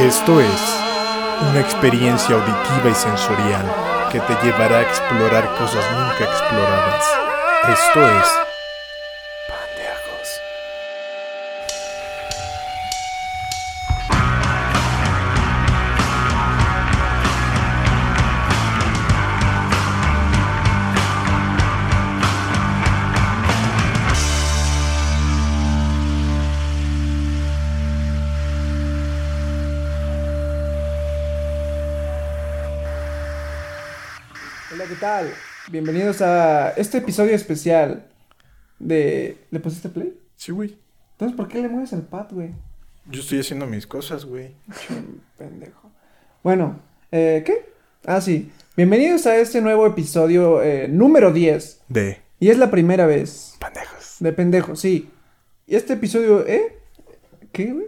Esto es una experiencia auditiva y sensorial que te llevará a explorar cosas nunca exploradas. Esto es Bienvenidos a este episodio especial de... ¿Le pusiste play? Sí, güey. Entonces, ¿por qué le mueves al pad, güey? Yo estoy haciendo mis cosas, güey. Pendejo. Bueno, eh, ¿qué? Ah, sí. Bienvenidos a este nuevo episodio eh, número 10. De Y es la primera vez. Pandejos. De pendejo, sí. Y este episodio, ¿eh? ¿Qué, güey?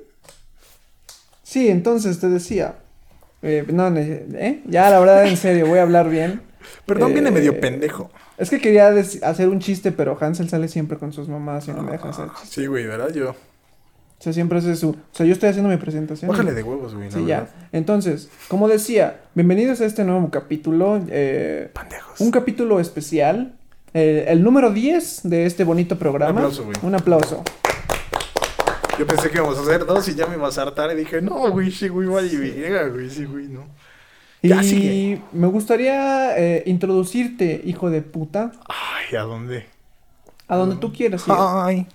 Sí, entonces te decía. Eh, no, ¿eh? Ya, la verdad, en serio, voy a hablar bien. Perdón, viene Eh, medio pendejo. Es que quería hacer un chiste, pero Hansel sale siempre con sus mamás y no me deja hacer Ah, chistes. Sí, güey, ¿verdad? Yo. O sea, siempre hace su... O sea, yo estoy haciendo mi presentación. Bájale de huevos, güey. la Sí, ya. Entonces, como decía, bienvenidos a este nuevo capítulo. eh, Pandejos. un capítulo especial. eh, el número 10 de este bonito programa. Un aplauso, güey. Un aplauso. Yo pensé que íbamos a hacer dos y ya me ibas a hartar y dije, no, güey, sí, güey, vale, verga, güey, sí, güey, no. Y me gustaría eh, introducirte, hijo de puta, Ay, ¿a dónde? a donde tú quieras. ir. Ay.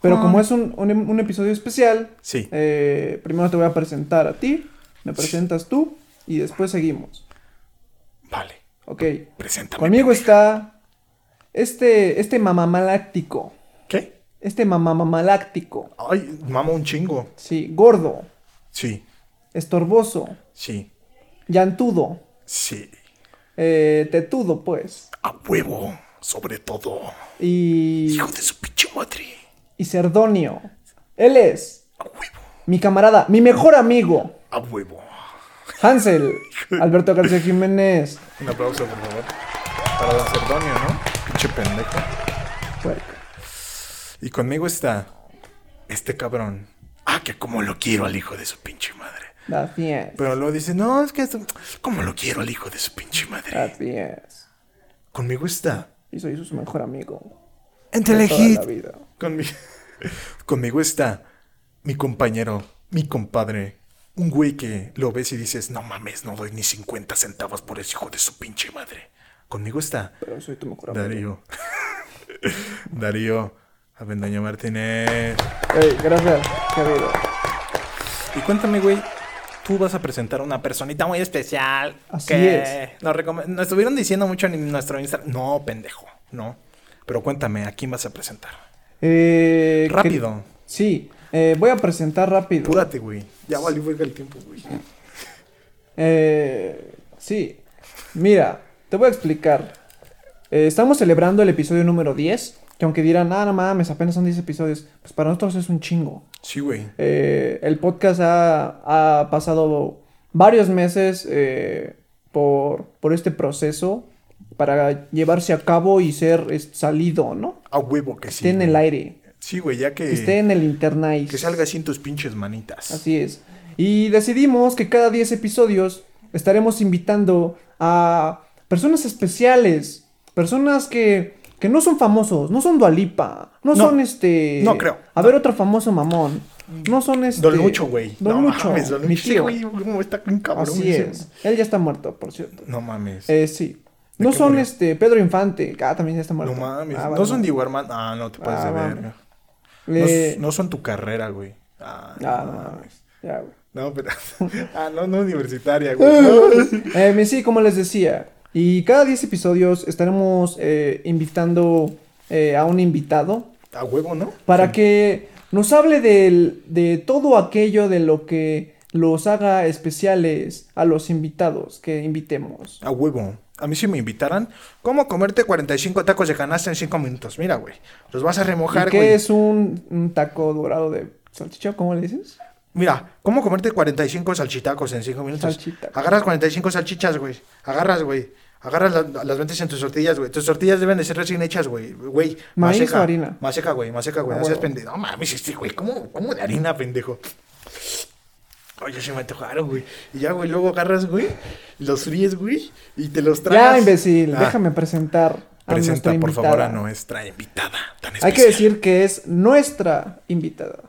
Pero como es un, un- un episodio especial, Sí. eh, primero te voy a presentar a ti, me presentas tú y después seguimos. Vale, Ok. preséntame. Conmigo está este, este mamamaláctico. ¿Qué? Este mamamamaláctico. Ay, mama un chingo. Sí, gordo, Sí, estorboso, sí, llantudo, sí. eh, tetudo, pues. A huevo, sobre todo. Y, Hijo de su pinche madre. y cerdonio. Él es A huevo, mi camarada, mi mejor amigo, a huevo. Hansel, Alberto García Jiménez. Un aplauso, por favor. Para Don Cerdonio, ¿no? Pinche pendejo. Puerco. Y conmigo está este cabrón. Ah, que como lo quiero al hijo de su pinche madre. Así es. Pero luego dice, no, es que esto... ¿Cómo lo quiero al hijo de su pinche madre? Así es. Conmigo está... Y soy su mejor amigo. En de toda Telehit. la vida. Conmi- Conmigo está mi compañero, mi compadre. Un güey que lo ves y dices, no mames, no doy ni 50 centavos por ese hijo de su pinche madre. Conmigo está Pero soy tu mejor amigo. Darío. Darío Avendaño Martínez. Ey, gracias, querido. Y cuéntame, güey, tú vas a presentar a una personita muy especial. Así que Nos, recome- nos estuvieron diciendo mucho en nuestro Instagram. No, pendejo, no. Pero cuéntame, ¿a quién vas a presentar? Eh, que- Rápido. Sí, eh, voy a presentar rápido. Apúrate, güey. Ya valió verga el tiempo, güey. Eh, sí, mira, te voy a explicar. Eh, estamos celebrando el episodio número 10, que aunque dirán, ah, no mames, apenas son 10 episodios, pues para nosotros es un chingo. Sí, güey. Eh, el podcast ha, ha pasado varios meses eh, por, por este proceso para llevarse a cabo y ser salido, ¿no? A huevo que sí. esté en el aire, Sí, güey, ya que. que esté en el internet. Que salga así en tus pinches manitas. Así es. Y decidimos que cada 10 episodios estaremos invitando a personas especiales, personas que, que no son famosos, no son Dualipa, no, No, son este... no creo, A ver, otro famoso mamón. No son este... Don Lucho, güey. Don no Lucho, mames, Don mi tío. güey, está un cabrón. Así es. Él ya está muerto, por cierto. No mames. Eh, sí. ¿De No son murió? este Pedro Infante. Ah, también ya está muerto. no mames. Ah, no son. Diego Armando. Ah, no te pases Ah, verga. Eh, No, no son tu carrera, güey. Ah, ah, no no mames. Ya, güey. No, pero. ah, no, no universitaria, güey. Eh, sí, como les decía. Y cada 10 episodios estaremos eh, invitando eh, a un invitado A huevo, ¿no? para Sí. que nos hable del- de todo aquello de lo que los haga especiales a los invitados que invitemos. A huevo. A mí si me invitaran, ¿cómo comerte 45 tacos de canasta en 5 minutos? Mira, güey. Los vas a remojar, ¿Y qué güey. es un, un taco dorado de salchicha? ¿Cómo le dices? Mira, ¿cómo comerte 45 salchitacos en 5 minutos? Salchitacos. Agarras 45 salchichas, güey. Agarras, güey. Agarras la- las metes en tus tortillas, güey. Tus tortillas deben de ser recién hechas, güey. Güey. ¿Maíz maseca. o harina? Maseca, güey. Maseca, güey. Ah, No seas huevo. pendejo. No mames, este, güey. ¿Cómo, ¿Cómo de harina, pendejo? Oye, se me antojaron, güey. Y ya, güey, luego agarras, güey, los fríes, güey, y te los traes. Ya, imbécil, Ah, déjame presentar a Presenta, por favor, a nuestra invitada tan Hay que decir que es nuestra invitada.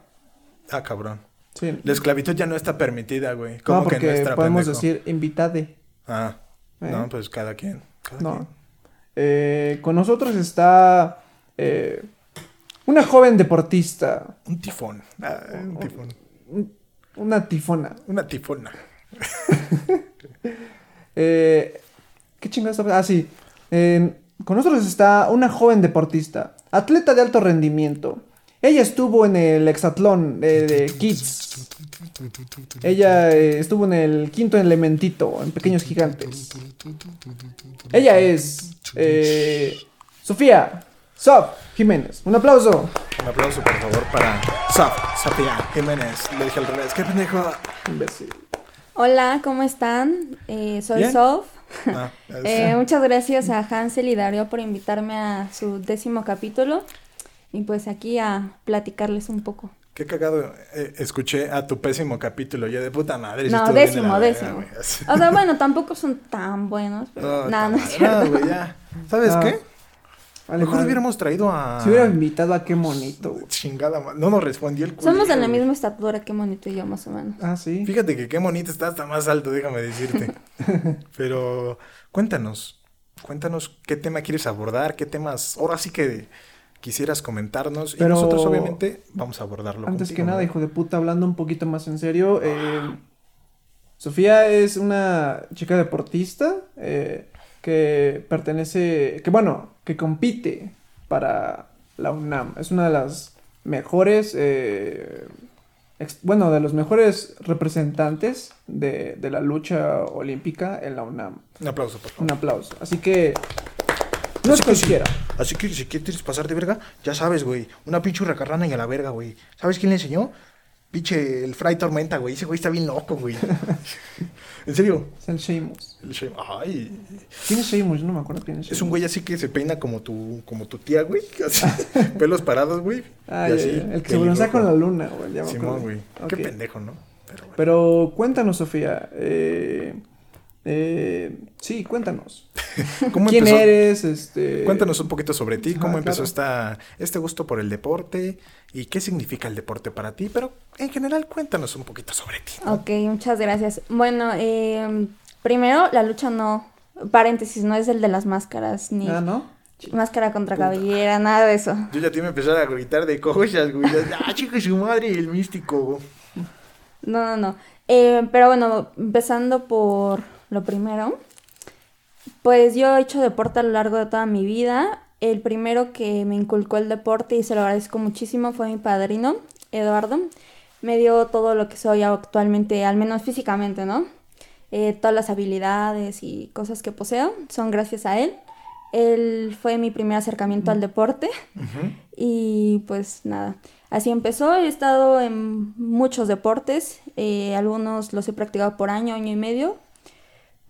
Ah, cabrón. Sí. La esclavitud ya no está permitida, güey. ¿Cómo No, que porque nuestra, podemos pendejo? decir invitade. Ah, ¿Eh? no, pues cada quien. cada No. quien. Eh, con nosotros está eh, una joven deportista, Un tifón. Ah, un tifón. una tifona. Una tifona. Eh, ¿Qué chingados está- Ah, sí. Eh, con nosotros está una joven deportista, atleta de alto rendimiento. Ella estuvo en el hexatlón de, de Kids. Ella eh, estuvo en el quinto elementito, en Pequeños Gigantes. Ella es eh, Sofía Sof Jiménez. Un aplauso. Un aplauso, por favor, para Saf, Sofía Jiménez. Le dije al revés. ¿Qué pendejo? Imbécil. Hola, ¿cómo están? Eh, soy Bien. Sof. Ah, Eh, muchas gracias a Hansel y Darío por invitarme a su décimo capítulo y pues aquí a platicarles un poco. Qué cagado. eh, escuché a tu pésimo capítulo. Yo de puta madre. No, décimo, verga, décimo. O sea, bueno, tampoco son tan buenos, pero No, nada, no es cierto. no, güey, ya. ¿Sabes Ah, qué? Vale, Mejor madre. hubiéramos traído a. Si hubiera invitado a qué monito. Chingada No nos respondió el Somos de la misma estatura, qué bonito y yo más o menos. Ah, sí. Fíjate que qué bonito está hasta más alto, déjame decirte. Pero cuéntanos, cuéntanos qué tema quieres abordar, qué temas, ahora sí que quisieras comentarnos Pero- y nosotros obviamente vamos a abordarlo. Antes que nada, ¿no? hijo de puta, hablando un poquito más en serio, eh, Sofía es una chica deportista eh, que pertenece, que bueno, que compite para la UNAM. Es una de las mejores, eh, ex- bueno, de los mejores representantes de, de la lucha olímpica en la UNAM. Un aplauso, por favor. Un aplauso. Así que, no es Así que sí. cualquiera. Así que si quieres pasar de verga, ya sabes, güey. Una pinche hurracarrana y a la verga, güey. ¿Sabes quién le enseñó? Pinche el Fray Tormenta, güey. Ese güey está bien loco, güey. en serio. Es el Sheamus. El Shane- Ay. ¿Quién es Sheamus? No me acuerdo quién es Es un Sheamus. güey así que se peina como tu, como tu tía, güey. Así, pelos parados, güey. Ah, y así, el que se bronzea con la luna, güey. Ya Simón, güey. Qué pendejo, ¿no? Pero bueno. Pero cuéntanos, Sofía. Eh, eh, sí, cuéntanos. ¿Cómo ¿Quién empezó? eres? Este. Cuéntanos un poquito sobre ti, cómo Ah, empezó claro. esta, este gusto por el deporte y qué significa el deporte para ti, pero en general cuéntanos un poquito sobre ti. ¿no? Ok, muchas gracias. Bueno, eh, primero, la lucha no, paréntesis, no es el de las máscaras, ni Ah, ¿no? máscara contra cabellera, nada de eso. Yo ya te iba a empezar a gritar de cosas, güey. Ah, chica, su madre, el místico. No, no, no. Eh, pero bueno, empezando por lo primero, pues yo he hecho deporte a lo largo de toda mi vida. El primero que me inculcó el deporte y se lo agradezco muchísimo fue mi padrino, Eduardo. Me dio todo lo que soy actualmente, al menos físicamente, ¿no? Eh, todas las habilidades y cosas que poseo son gracias a él. Él fue mi primer acercamiento al deporte. Y pues nada, así empezó. He estado en muchos deportes, eh, algunos los he practicado por año, año y medio,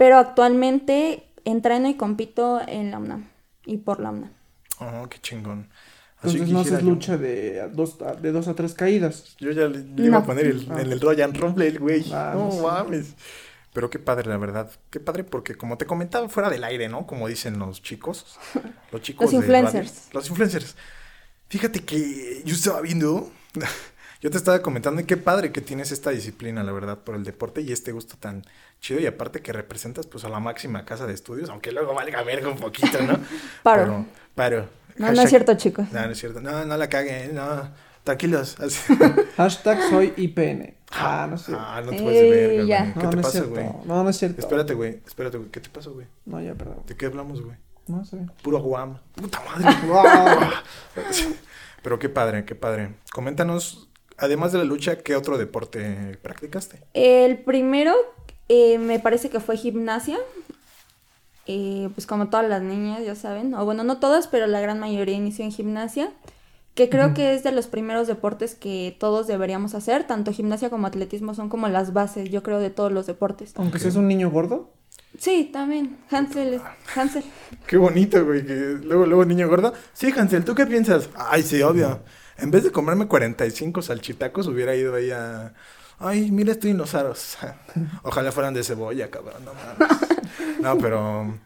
pero actualmente entreno y compito en la UNAM y por la UNAM. Oh, qué chingón. Así Entonces no haces yo. lucha de a dos, a- de dos a tres caídas. Yo ya le, le iba a poner el, Ah. en el Royal Rumble, güey. Ah, no no sé. mames. Pero qué padre, la verdad. Qué padre porque como te comentaba fuera del aire, ¿no? Como dicen los chicos. Los chicos Los de influencers. radio. Los influencers. Fíjate que yo estaba viendo, yo te estaba comentando y qué padre que tienes esta disciplina, la verdad, por el deporte y este gusto tan chido y aparte que representas pues a la máxima casa de estudios, aunque luego valga verga un poquito, ¿no? Paro. Pero, paro. No, no es cierto, chicos. No, no es cierto. No, no la caguen, no. Tranquilos. Así. Hashtag soy IPN. Ah, no sé. Ah, no te puedes güey. ¿Qué no, te no es pasa, cierto. güey? No, no es cierto. Espérate, güey. Espérate, güey. ¿Qué te pasa, güey? No, ya, perdón. ¿De qué hablamos, güey? No sé. Puro guam. Puta madre. Pero qué padre, qué padre. Coméntanos, además de la lucha, ¿qué otro deporte practicaste? El primero eh, me parece que fue gimnasia. Eh, pues como todas las niñas, ya saben. O bueno, no todas, pero la gran mayoría inició en gimnasia. Que creo que es de los primeros deportes que todos deberíamos hacer. Tanto gimnasia como atletismo son como las bases, yo creo, de todos los deportes. Aunque seas un niño gordo. Sí, también. Hansel, es- Hansel. Qué bonito, güey. Que luego, luego, niño gordo. Sí, Hansel, ¿tú qué piensas? Ay, sí, obvio. En vez de comerme 45 salchitacos, hubiera ido ahí a, Ay, mira estos dinosaurios. Ojalá fueran de cebolla, cabrón. No, mames. no pero.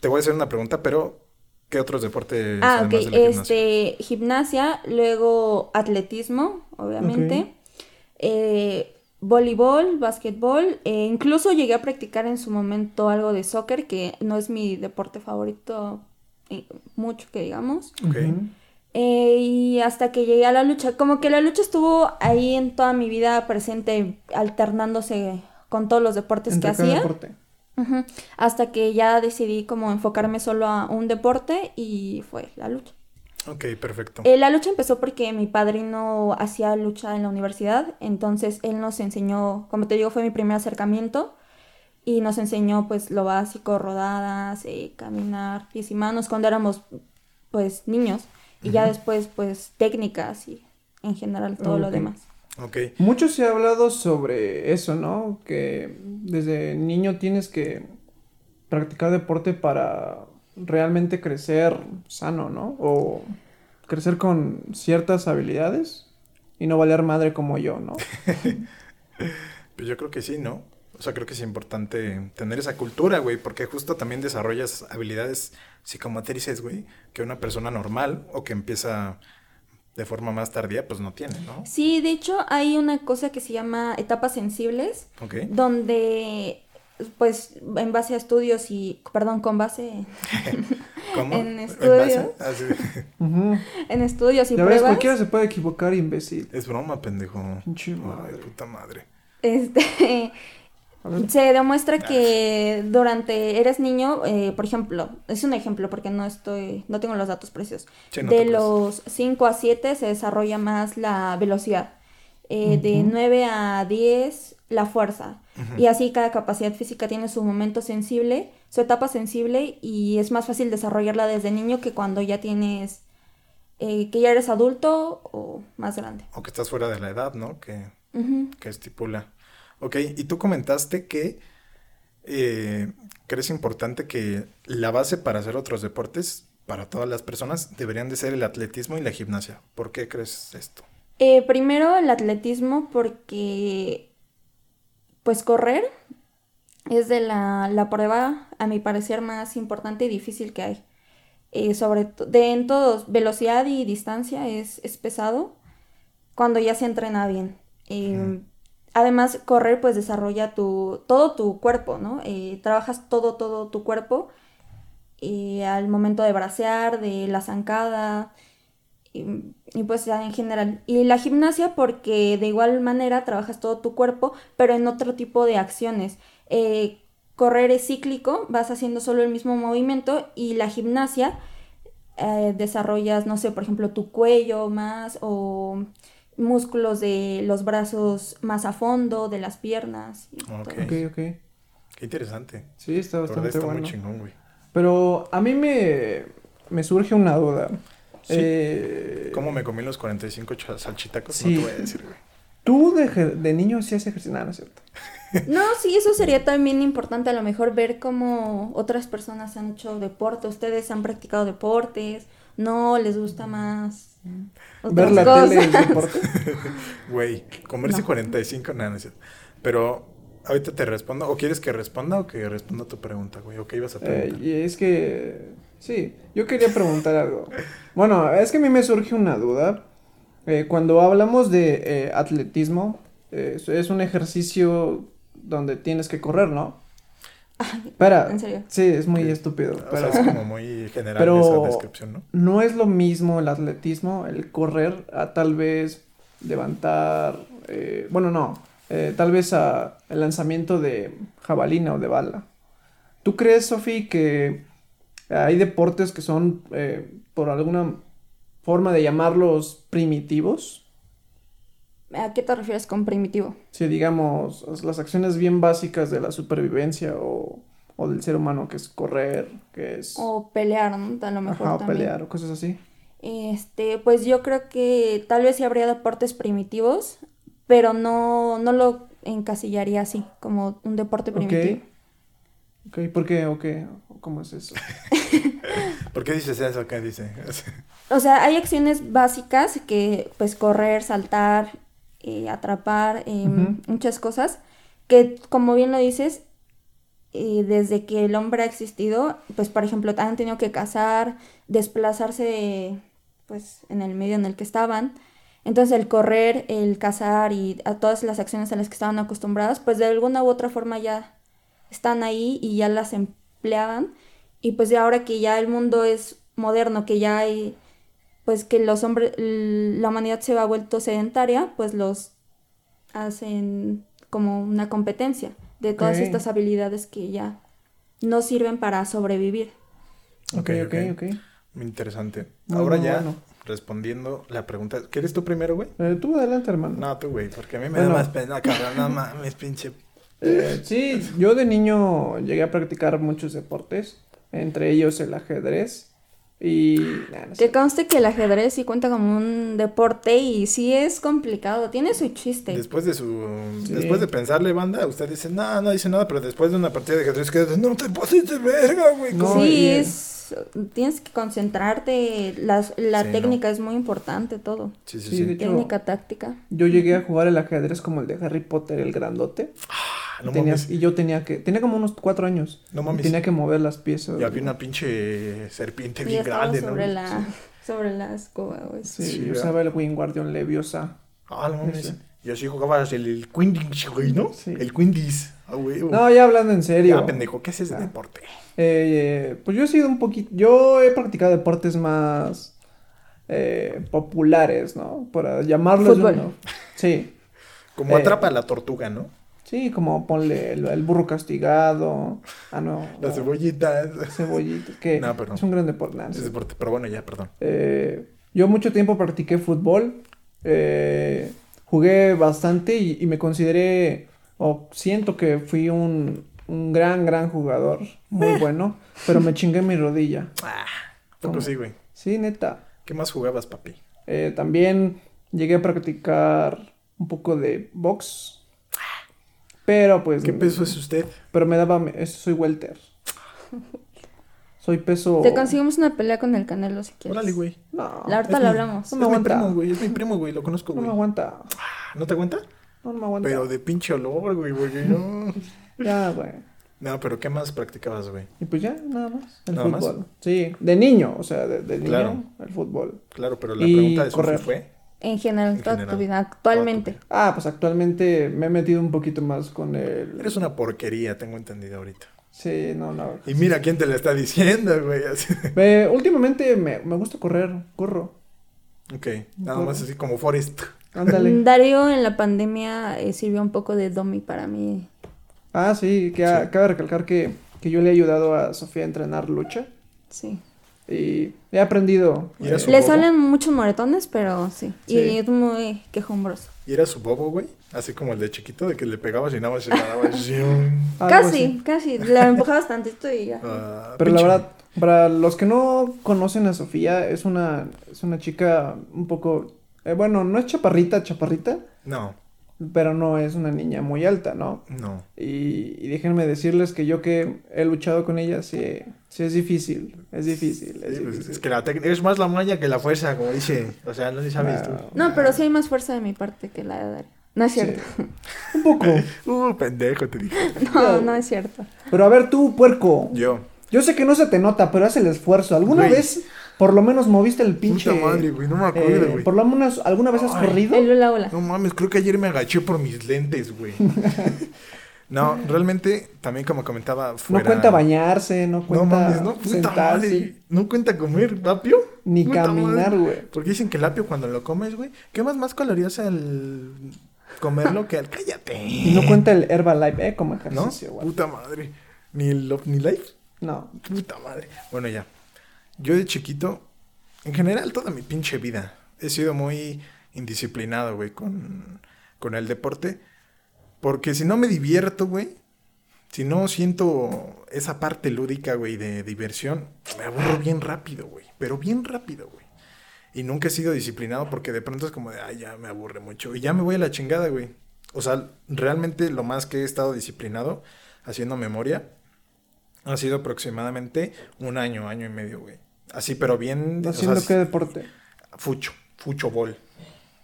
Te voy a hacer una pregunta, pero. ¿Qué otros deportes Ah, además ok. de la gimnasia? Este, gimnasia, luego atletismo, obviamente. Eh, voleibol, básquetbol. eh, incluso llegué a practicar en su momento algo de soccer, que no es mi deporte favorito eh, mucho que digamos. Ok. Eh, y hasta que llegué a la lucha, como que la lucha estuvo ahí en toda mi vida presente, alternándose con todos los deportes Entre que hacía. deporte. Ujú. Hasta que ya decidí como enfocarme solo a un deporte y fue la lucha. Ok, perfecto. Eh, la lucha empezó porque mi padrino hacía lucha en la universidad, entonces él nos enseñó, como te digo, fue mi primer acercamiento y nos enseñó pues lo básico, rodadas, eh, caminar, pies y manos cuando éramos pues niños y ya después pues técnicas y en general todo lo demás. Ok. Mucho se ha hablado sobre eso, ¿no? Que desde niño tienes que practicar deporte para realmente crecer sano, ¿no? O crecer con ciertas habilidades y no valer madre como yo, ¿no? Pues yo creo que sí, ¿no? O sea, creo que es importante tener esa cultura, güey, porque justo también desarrollas habilidades psicomotrices, güey, que una persona normal o que empieza de forma más tardía, pues no tiene, ¿no? Sí, de hecho hay una cosa que se llama etapas sensibles, Ok. donde pues en base a estudios y, perdón, con base ¿Cómo? en estudios. Ah, sí. En estudios y Ya ves, pruebas, cualquiera se puede equivocar, imbécil. Es broma, pendejo. Ay, madre. puta madre. este. Se demuestra que durante eres niño, eh, por ejemplo, es un ejemplo porque no estoy, no tengo los datos precisos. Sí, no te de los 5 a 7 se desarrolla más la velocidad. Eh, De Ujú. 9 a 10 la fuerza. Y así cada capacidad física tiene su momento sensible, su etapa sensible y es más fácil desarrollarla desde niño que cuando ya tienes, eh, que ya eres adulto o más grande. O que estás fuera de la edad, ¿no? Que, que estipula. Ok, y tú comentaste que eh, crees importante que la base para hacer otros deportes, para todas las personas, deberían de ser el atletismo y la gimnasia. ¿Por qué crees esto? Eh, primero el atletismo porque pues correr es de la, la prueba a mi parecer más importante y difícil que hay. Eh, sobre de en todos, velocidad y distancia es, es pesado cuando ya se entrena bien. Eh, Además, correr pues desarrolla tu, todo tu cuerpo, ¿no? Eh, trabajas todo, todo tu cuerpo eh, al momento de bracear, de la zancada, y, y, pues en general. Y la gimnasia porque de igual manera trabajas todo tu cuerpo, pero en otro tipo de acciones. Eh, correr es cíclico, vas haciendo solo el mismo movimiento y la gimnasia eh, desarrollas, no sé, por ejemplo, tu cuello más o músculos de los brazos más a fondo, de las piernas. y todo Ok. eso. Ok, ok. Qué interesante. Sí, está bastante está bueno. muy chingón, güey. Pero a mí me, me surge una duda. Sí. Eh, ¿Cómo me comí los 45 cha- salchitacos? Sí. No te voy a decir, güey. ¿Tú de, de niño hacías ejercicio? Nada, no es cierto. No, sí, eso sería también importante a lo mejor ver cómo otras personas han hecho deporte, ustedes han practicado deportes, no les gusta más Ver la cosas. tele es deporte. Güey, comerse No. 45, nada, no es cierto. Pero ahorita te respondo. ¿O quieres que responda o que responda tu pregunta, güey? ¿O qué ibas a Eh, preguntar? y es que, sí, yo quería preguntar algo. Bueno, es que a mí me surge una duda. Eh, cuando hablamos de eh, atletismo, eh, es un ejercicio donde tienes que correr, ¿no? Espera, ¿en serio? sí, es muy estúpido, O pero sea, es como muy general pero- esa descripción, ¿no? no es lo mismo el atletismo, el correr, a tal vez levantar, eh, bueno, no, eh, tal vez a el lanzamiento de jabalina o de bala. ¿Tú crees, Sofi, que hay deportes que son, eh, por alguna forma de llamarlos primitivos? ¿A qué te refieres con primitivo? Si digamos las acciones bien básicas de la supervivencia o, o del ser humano, que es correr, que es O pelear, ¿no? A lo mejor ajá, o también. pelear o cosas así. Este, pues yo creo que tal vez sí habría deportes primitivos, pero no, no lo encasillaría así, como un deporte primitivo. Ok, ¿por qué? ¿O qué? ¿Cómo es eso? ¿Por qué dices eso acá? Dice. O sea, hay acciones básicas que, pues, correr, saltar, eh, atrapar, eh, Ujú. muchas cosas, que como bien lo dices, eh, desde que el hombre ha existido, pues por ejemplo, han tenido que cazar, desplazarse pues en el medio en el que estaban. Entonces el correr, el cazar y a todas las acciones a las que estaban acostumbradas, pues de alguna u otra forma ya están ahí y ya las empleaban. Y pues de ahora que ya el mundo es moderno, que ya hay, pues que los hombres, la humanidad se ha vuelto sedentaria, pues los hacen como una competencia de todas estas habilidades que ya no sirven para sobrevivir. Ok, ok, ok. Muy interesante. Muy, Ahora muy ya, bueno. respondiendo la pregunta. ¿Quieres tú primero, güey? Eh, tú adelante, hermano. No, tú, güey, porque a mí me Bueno. da más pena, cabrón. No mames, pinche. Eh, sí, yo de niño llegué a practicar muchos deportes, entre ellos el ajedrez. Y. nah, no sé. Que conste que el ajedrez sí cuenta como un deporte y sí es complicado, tiene su chiste. Después de su. Sí. Después de pensarle, banda, usted dice, no, no dice nada, pero después de una partida de ajedrez queda, no te pases de verga, güey. No, ¿cómo?". sí, y- es tienes que concentrarte, las- la Sí, técnica es muy importante, todo. Sí, sí, Sí, sí. de hecho, Técnica, táctica. yo llegué a jugar el ajedrez como el de Harry Potter, el grandote. Ah, no Tenías- mames. y yo tenía que. Tenía como unos cuatro años. No y mames. tenía que mover las piezas. Y había una pinche serpiente bien grande, ¿no? sobre la, sobre la escoba, güey. Sí, Sí, yo usaba el Wingardium Leviosa. Ah, no mames. Ese. Y así jugabas el, el Quindis, güey, ¿no? Sí. El Quindis. Ah, güey. No, ya hablando en serio. Ya, pendejo, ¿qué haces de Ah. deporte? Eh, pues yo he sido un poquito. Yo he practicado deportes más eh, populares, ¿no? Para llamarlos. de Fútbol. uno. Sí. Como Eh, atrapa a la tortuga, ¿no? Sí, como ponle el, el burro castigado. Ah, no. Las no, cebollitas. cebollitas, que No, pero- es un gran deporte. no Es pero bueno, ya, perdón. Eh, yo mucho tiempo practiqué fútbol. eh, jugué bastante y, y me consideré, o siento que fui un, un gran, gran jugador. Muy Eh. bueno. Pero me chingué mi rodilla. Ah, poco sí, güey. Sí, neta. ¿Qué más jugabas, papi? Eh, también llegué a practicar un poco de box. Pero pues. ¿Qué peso es usted? Pero me daba. Soy welter. Soy peso. Te conseguimos una pelea con el Canelo si quieres. Órale, güey. No, La ahorita lo mi- hablamos. No me mi aguanta. primo, güey. Es mi primo, güey. Lo conozco, no me güey. aguanta. ¿No te aguanta? No, no me aguanta. Pero de pinche olor, güey, porque no. Ya, güey. No, pero ¿qué más practicabas, güey? Y pues ya, nada más. El ¿Nada más? fútbol. Sí, de niño, o sea, de, de niño, Claro. el fútbol. Claro, pero la Y pregunta de correr. fue. En general, En toda general. tu vida, actualmente. Ah, pues actualmente me he metido un poquito más con el. Eres una porquería, tengo entendido ahorita. Sí, no, no. Y mira quién te la está diciendo, güey. últimamente me, me gusta correr, corro. Ok, nada más así como Forrest. Ándale. Darío en la pandemia eh, sirvió un poco de domi para mí. Ah, sí, que a- Sí. cabe recalcar que, que yo le he ayudado a Sofía a entrenar lucha. Sí. Y he aprendido. ¿Y eh, Le bobo? salen muchos moretones, pero sí. Sí. Y es muy quejumbroso. Y era su bobo, güey. Así como el de chiquito, de que le pegabas y nada más se casi, así. casi. La empujabas tantito y ya. Ah, Pero la verdad, para los que no conocen a Sofía, es una, es una chica un poco. eh, bueno, no es chaparrita, chaparrita, No, pero no es una niña muy alta, ¿no? no. Y, y déjenme decirles que yo que he luchado con ella, sí, sí es difícil, es difícil, es Sí, pues, difícil. es que la técnica es más la maña que la fuerza, como dice. O sea, no sé si sabes tú. Ah, No, pero sí hay más fuerza de mi parte que la de Darío. No es cierto. Un poco. Uh, pendejo, te dije. No, no es cierto. Pero a ver tú, puerco. Yo. Yo sé que no se te nota, pero haz el esfuerzo. ¿Alguna vez por lo menos moviste el pinche... Puta madre, güey, no me eh, acuerdo, güey. por lo menos, ¿alguna vez has Ay. corrido? El hula hula. No mames, creo que ayer me agaché por mis lentes, güey. no, realmente, también como comentaba, fuera... No cuenta bañarse, no No cuenta mames, no, puta sentarse, madre. No cuenta comer apio. ni Puta caminar, güey. Porque dicen que el apio cuando lo comes, güey, quemas más calorías al comerlo que al cállate. Y no cuenta el Herbalife, ¿eh? Como ¿No? ejercicio, güey. Puta madre. Ni el Love ni Life. No. Puta madre. Bueno, ya. Yo de chiquito, en general, toda mi pinche vida, he sido muy indisciplinado, güey, con, con el deporte. Porque si no me divierto, güey, si no siento esa parte lúdica, güey, de diversión, me aburro bien rápido, güey. Pero bien rápido, güey. Y nunca he sido disciplinado porque de pronto es como de, ay, ya me aburre mucho. Y ya me voy a la chingada, güey. O sea, realmente lo más que he estado disciplinado, haciendo memoria, ha sido aproximadamente un año, año y medio, güey. Así, pero bien. o sea, ¿Haciendo qué deporte? Fucho, fucho bol.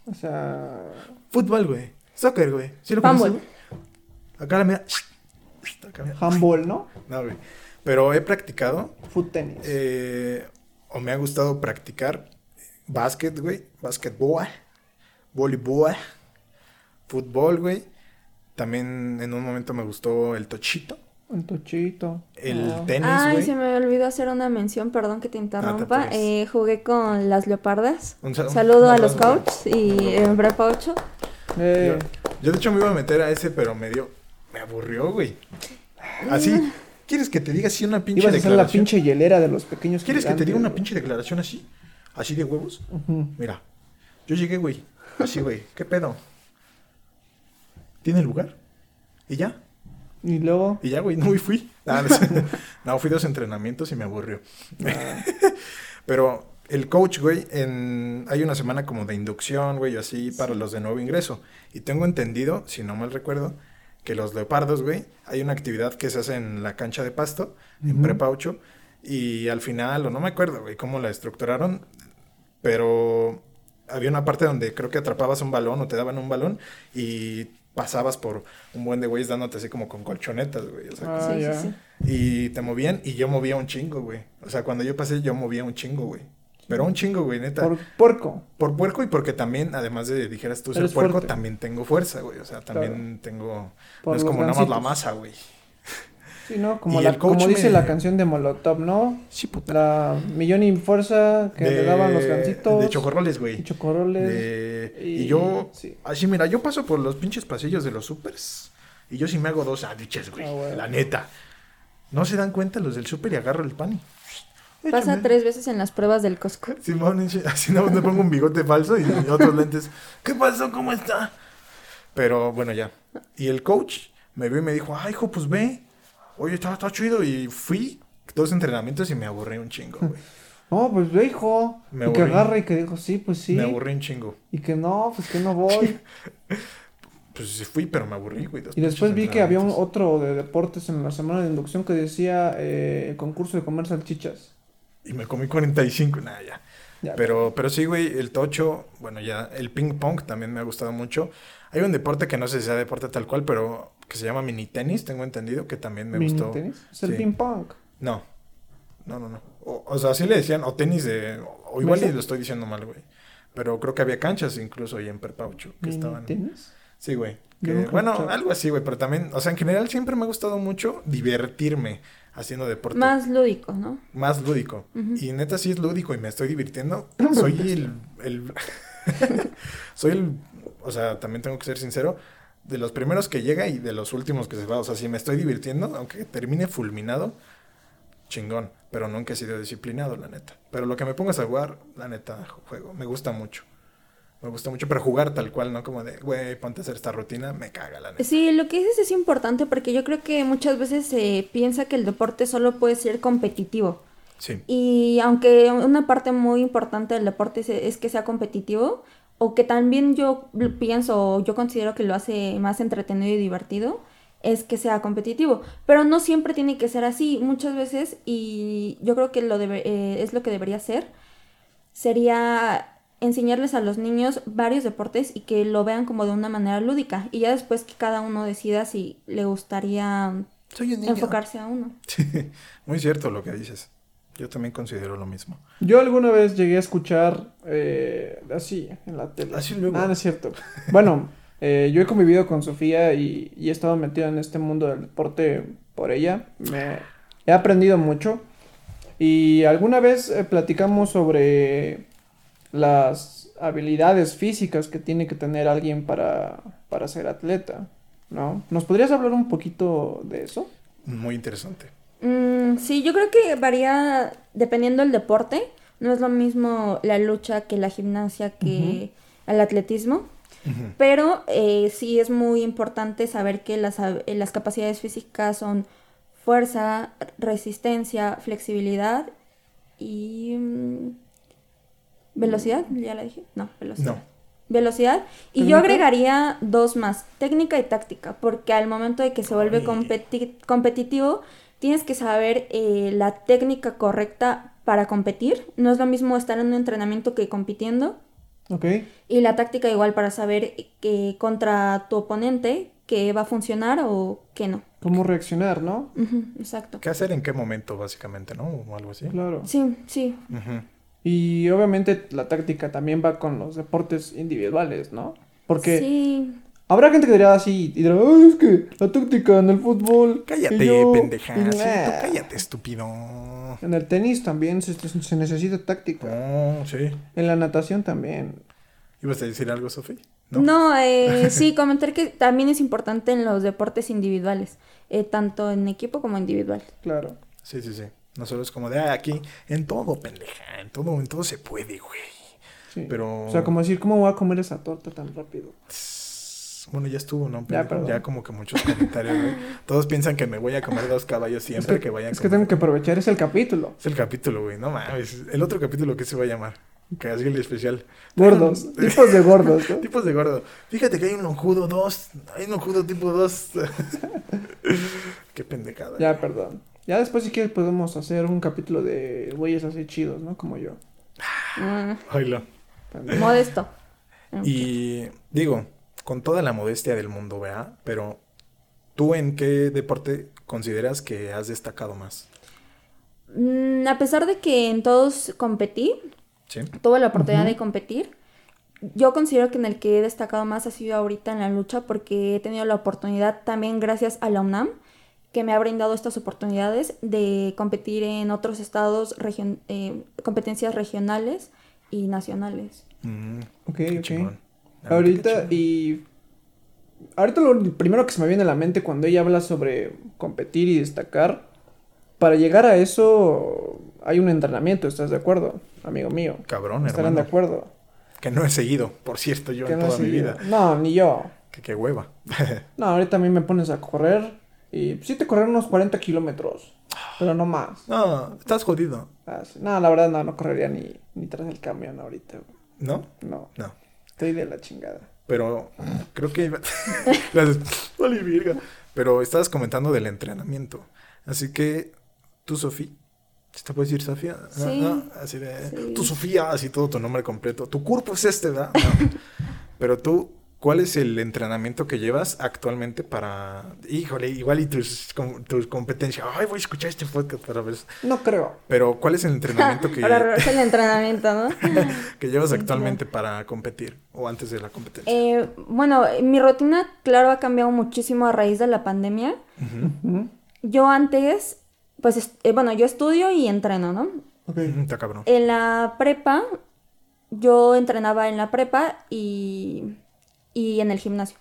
O sea, Fútbol, güey. Soccer, güey. ¿Sí lo conoces, güey? Acá la mira. handball, ¿no? No, güey. Pero he practicado Foot tenis. eh, o me ha gustado practicar básquet, güey. Básquetbol. Voleibol. Fútbol, güey. También en un momento me gustó el tochito. Un tochito. El Ah. tenis, Ay, se me olvidó hacer una mención, perdón que te interrumpa. apures. Eh, jugué con las leopardas. Un sa- un Saludo a los coaches y en prepa 8. Eh, Yo de hecho me iba a meter a ese, pero me dio... Me aburrió, güey. Así... ¿Quieres que te diga así una pinche ibas a ser la declaración? pinche hielera de los pequeños ¿Quieres que te diga una güey. pinche declaración así? Así de huevos. Mira, yo llegué, güey. Así, güey. ¿Qué pedo? ¿Tiene lugar? ¿Y ya? Y luego. Y ya, güey, no y fui. Ah, no, fui dos entrenamientos y me aburrió. ah, Pero el coach, güey, en... hay una semana como de inducción, güey, así para los de nuevo ingreso. Y tengo entendido, si no mal recuerdo, que los leopardos, güey, hay una actividad que se hace en la cancha de pasto, en. Prepa 8, y al final, o no me acuerdo, güey, cómo la estructuraron, pero había una parte donde creo que atrapabas un balón o te daban un balón y pasabas por un buen de güeyes dándote así como con colchonetas, güey. O sea, Ah, sí, sí, sí. y te movían y yo movía un chingo, güey. O sea, cuando yo pasé, yo movía un chingo, güey. Pero un chingo, güey, neta. Por Por... puerco. puerco y porque también, además de, dijeras tú, ser Eres puerco, fuerte. también tengo fuerza, güey. O sea, también tengo... Por no es como nada más la gancitos. masa, güey. Sí, ¿no? Como, la, como dice me- la canción de Molotov, ¿no? Sí, puta. La millón y fuerza que le daban los gancitos. De chocorroles, güey. chocorroles. De- y- Y yo... sí. Así, mira, yo paso por los pinches pasillos de los supers. Y yo sí me hago dos sándwiches, güey. Ah. La neta. No se dan cuenta los del super y agarro el pan y... Pasa Échame. tres veces en las pruebas del Costco. Simón, así más me pongo un bigote falso y otros lentes. ¿Qué pasó? ¿Cómo está? Pero bueno, ya. Y el coach me vio y me dijo, ay, hijo, pues ve. Oye, está, está chido. Y fui dos entrenamientos y me aburrí un chingo, güey. No, pues ve, hijo. Me y que agarra y que dijo, sí, pues sí. Me aburrí un chingo. Y que no, pues que no voy. Pues sí fui, pero me aburrí, güey. y después vi que había un otro de deportes en la semana de inducción que decía eh, el concurso de comer salchichas. Y me comí 45, nada, ya. Ya. Pero, pero sí, güey, el tocho, bueno, ya, el ping pong también me ha gustado mucho. Hay un deporte que no sé si sea deporte tal cual, pero que se llama mini tenis, tengo entendido, que también me Mini gustó. tenis. Es el ping pong. No, no, no, no. O, o sea, sí le decían, o tenis de, o igual y lo estoy diciendo mal, güey. Pero creo que había canchas incluso ahí en Perpaucho que Mini estaban. tenis. Sí, güey. Que- Bueno, escuchado. algo así, güey, pero también, o sea, en general siempre me ha gustado mucho divertirme haciendo deporte. Más lúdico, ¿no? Más lúdico. Y neta sí es lúdico y me estoy divirtiendo. Soy el... el- soy el... O sea, también tengo que ser sincero. De los primeros que llega y de los últimos que se va. O sea, si me estoy divirtiendo, aunque termine fulminado, chingón. Pero nunca he sido disciplinado, la neta. Pero lo que me pongas a jugar, la neta, juego. Me gusta mucho. Me gusta mucho. Pero jugar tal cual, ¿no? Como de, güey, ponte a hacer esta rutina, me caga, la neta. Sí, lo que dices es importante porque yo creo que muchas veces se piensa que el deporte solo puede ser competitivo. Sí. Y aunque una parte muy importante del deporte es, es que sea competitivo, o que también yo pienso, yo considero que lo hace más entretenido y divertido, es que sea competitivo. Pero no siempre tiene que ser así. Muchas veces, y yo creo que lo debe- eh, es lo que debería ser, sería enseñarles a los niños varios deportes y que lo vean como de una manera lúdica. Y ya después que cada uno decida si le gustaría Soy un niño. enfocarse a uno. Sí, muy cierto lo que dices. Yo también considero lo mismo. Yo alguna vez llegué a escuchar eh, así en la tele. Así luego. Ah, no es cierto. Bueno, eh, yo he convivido con Sofía y, y he estado metido en este mundo del deporte por ella. Me, he aprendido mucho. Y alguna vez eh, platicamos sobre las habilidades físicas que tiene que tener alguien para, para ser atleta, ¿no? ¿Nos podrías hablar un poquito de eso? Muy interesante. Mm, sí, yo creo que varía dependiendo del deporte. No es lo mismo la lucha que la gimnasia que el atletismo. Pero eh, sí es muy importante saber que las, eh, las capacidades físicas son fuerza, resistencia, flexibilidad y mm, velocidad. ¿Ya la dije? No, velocidad. No. Velocidad. Y yo agregaría dos más, técnica y táctica, porque al momento de que se vuelve competi- competitivo, tienes que saber eh, la técnica correcta para competir. No es lo mismo estar en un entrenamiento que compitiendo. Ok. Y la táctica igual para saber que contra tu oponente que va a funcionar o que no. ¿Cómo reaccionar, no? Exacto. ¿Qué hacer en qué momento, básicamente, no? O algo así. Claro. Sí, sí. Y obviamente la táctica también va con los deportes individuales, ¿no? Porque Sí. Habrá gente que dirá así y dirá, "Ay, es que la táctica en el fútbol. Cállate, y yo-". pendeja. Y Sí, tú nah. cállate, estúpido. En el tenis también se, se necesita táctica. No, sí. En la natación también. ¿Ibas a decir algo, Sofi? No, eh, sí, comentar que también es importante en los deportes individuales, eh, tanto en equipo como individual. Claro. Sí, sí, sí. No solo es como de, ah, aquí, en todo, pendeja. En todo, en todo se puede, güey. Sí. Pero- O sea, como decir, ¿cómo voy a comer esa torta tan rápido? Bueno, ya estuvo, ¿no? Ya, Pero perdón. ya como que muchos comentarios, güey. Todos piensan que me voy a comer dos caballos Es siempre que, que, vayan es que tengo que aprovechar, es el capítulo. Es el capítulo, güey. No mames. El otro capítulo que se va a llamar. Que así el especial. Gordos, tipos de gordos, ¿no? Tipos de gordo. Fíjate que hay un lonjudo 2. Hay un lonjudo tipo 2. Qué pendejada. Ya, perdón. Ya después si quieres podemos hacer un capítulo de güeyes así chidos, ¿no? Como yo. Mm, Oílo. modesto. Y digo, con toda la modestia del mundo, ¿verdad? Pero, ¿tú en qué deporte consideras que has destacado más? Mm, a pesar de que en todos competí, ¿Sí? tuve la oportunidad de competir, yo considero que en el que he destacado más ha sido ahorita en la lucha porque he tenido la oportunidad también gracias a la UNAM que me ha brindado estas oportunidades de competir en otros estados, region- eh, competencias regionales y nacionales. Mm, Ok, qué ok. chingón. Ahorita y... Ahorita lo primero que se me viene a la mente cuando ella habla sobre competir y destacar, para llegar a eso hay un entrenamiento, ¿estás de acuerdo, amigo mío? Cabrón, Estarán de acuerdo. Que no he seguido, por cierto, yo Que en no toda mi vida. No, ni yo. Que qué hueva. No, ahorita a mí me pones a correr y sí te correr unos 40 kilómetros, pero no más. no, estás jodido. Ah, sí. No, la verdad no, no correría ni, ni tras el camión ahorita. ¿No? No, No. Estoy de la chingada. Pero creo que... Gracias. Vale, virga. Pero estabas comentando del entrenamiento. Así que tú, Sofía... ¿Te puedes decir Sofía? No, Sí. no, así de... Sí. Tú, Sofía, así todo tu nombre completo. Tu cuerpo es este, ¿verdad? No. Pero tú, ¿cuál es el entrenamiento que llevas actualmente para... Híjole, igual y tus, com- tus competencias. Ay, voy a escuchar este podcast para ver... No creo. Pero ¿cuál es el entrenamiento que, Ahora regresa el entrenamiento, ¿no? que llevas actualmente para competir o antes de la competencia? Eh, bueno, mi rutina, claro, ha cambiado muchísimo a raíz de la pandemia. Yo antes, pues, eh, bueno, yo estudio y entreno, ¿no? Ok. Está cabrón. En la prepa, yo entrenaba en la prepa y, y en el gimnasio.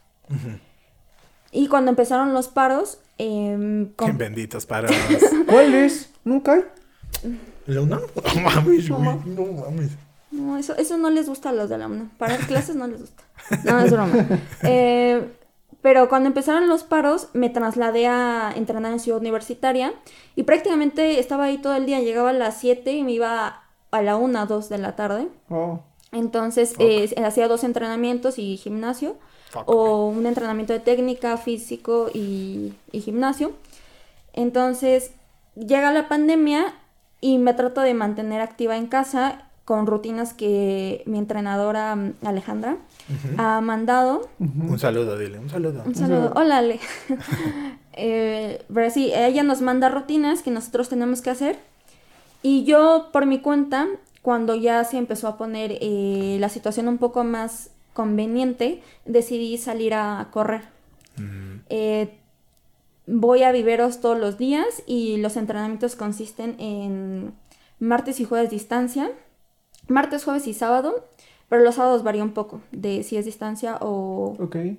Y cuando empezaron los paros, em, com- Benditos para ¿Cuál es? ¿Nunca hay? ¿La UNAM? No mames, güey. No mames. No, eso, eso no les gusta a los de la UNAM. Para dar clases no les gusta. No, es broma. Eh, pero cuando empezaron los paros, me trasladé a entrenar en Ciudad Universitaria y prácticamente estaba ahí todo el día. Llegaba a las 7 y me iba a la 1, 2 de la tarde. Oh. Entonces eh, hacía dos entrenamientos y gimnasio. Fuck. O un entrenamiento de técnica, físico y, y gimnasio. Entonces llega la pandemia y me trato de mantener activa en casa con rutinas que mi entrenadora mm, Alejandra ha mandado. Un saludo, dile. Un saludo. Un saludo. saludo. Hola, Ale. Eh, pero sí, ella nos manda rutinas que nosotros tenemos que hacer. Y yo, por mi cuenta, cuando ya se empezó a poner eh, la situación un poco más conveniente, decidí salir a correr. Mm, Eh, voy a viveros todos los días y los entrenamientos consisten en martes y jueves distancia, martes, jueves y sábado, pero los sábados varía un poco de si es distancia o,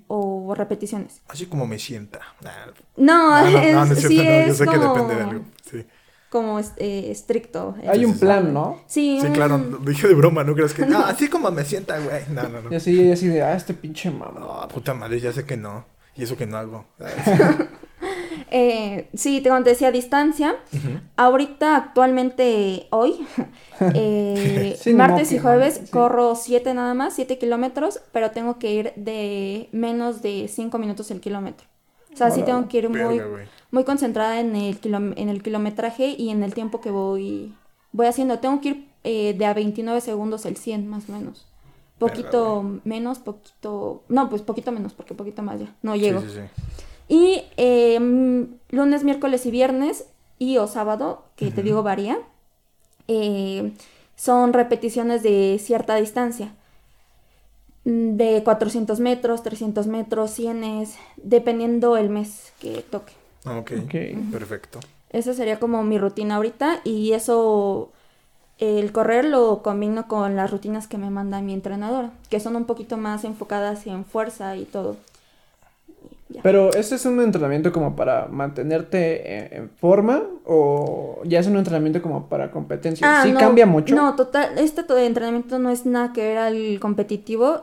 o repeticiones. Así como me sienta. Nah, No, no, no, es, no, no es sí cierto, no, yo es sé que como, depende de algo. Sí, como eh, estricto. Hay un plan, ¿no? Sí, sí un- claro. Dije de broma, ¿no crees que? No, así como me sienta, güey. No, no, no. Y así, y así de, ah, este pinche mamá. No, puta madre, ya sé que no. Y eso que no hago. Eh, sí, te, decía, distancia. Ahorita, actualmente, hoy, eh, martes y jueves, sí. corro 7 nada más, 7 kilómetros, pero tengo que ir de menos de 5 minutos el kilómetro. O sea, sí tengo que ir muy, Verga, muy concentrada en el, en el kilometraje y en el tiempo que voy, voy haciendo. Tengo que ir eh, de a 29 segundos el 100, más o menos. Poquito menos, poquito... No, pues poquito menos, porque poquito más ya. No llego. Sí, sí, sí. Y eh, mm, lunes, miércoles y viernes y o sábado, que te digo varía, eh, son repeticiones de cierta distancia. Mm, De 400 metros, 300 metros, 100, dependiendo el mes que toque. Ok, Ok. perfecto. Esa sería como mi rutina ahorita y eso, el correr lo combino con las rutinas que me manda mi entrenadora, que son un poquito más enfocadas en fuerza y todo. Ya. Pero ¿este es un entrenamiento como para mantenerte en, en forma o ya es un entrenamiento como para competencia? sí Ah, no, cambia mucho. No, total, este to- entrenamiento no es nada que ver al competitivo.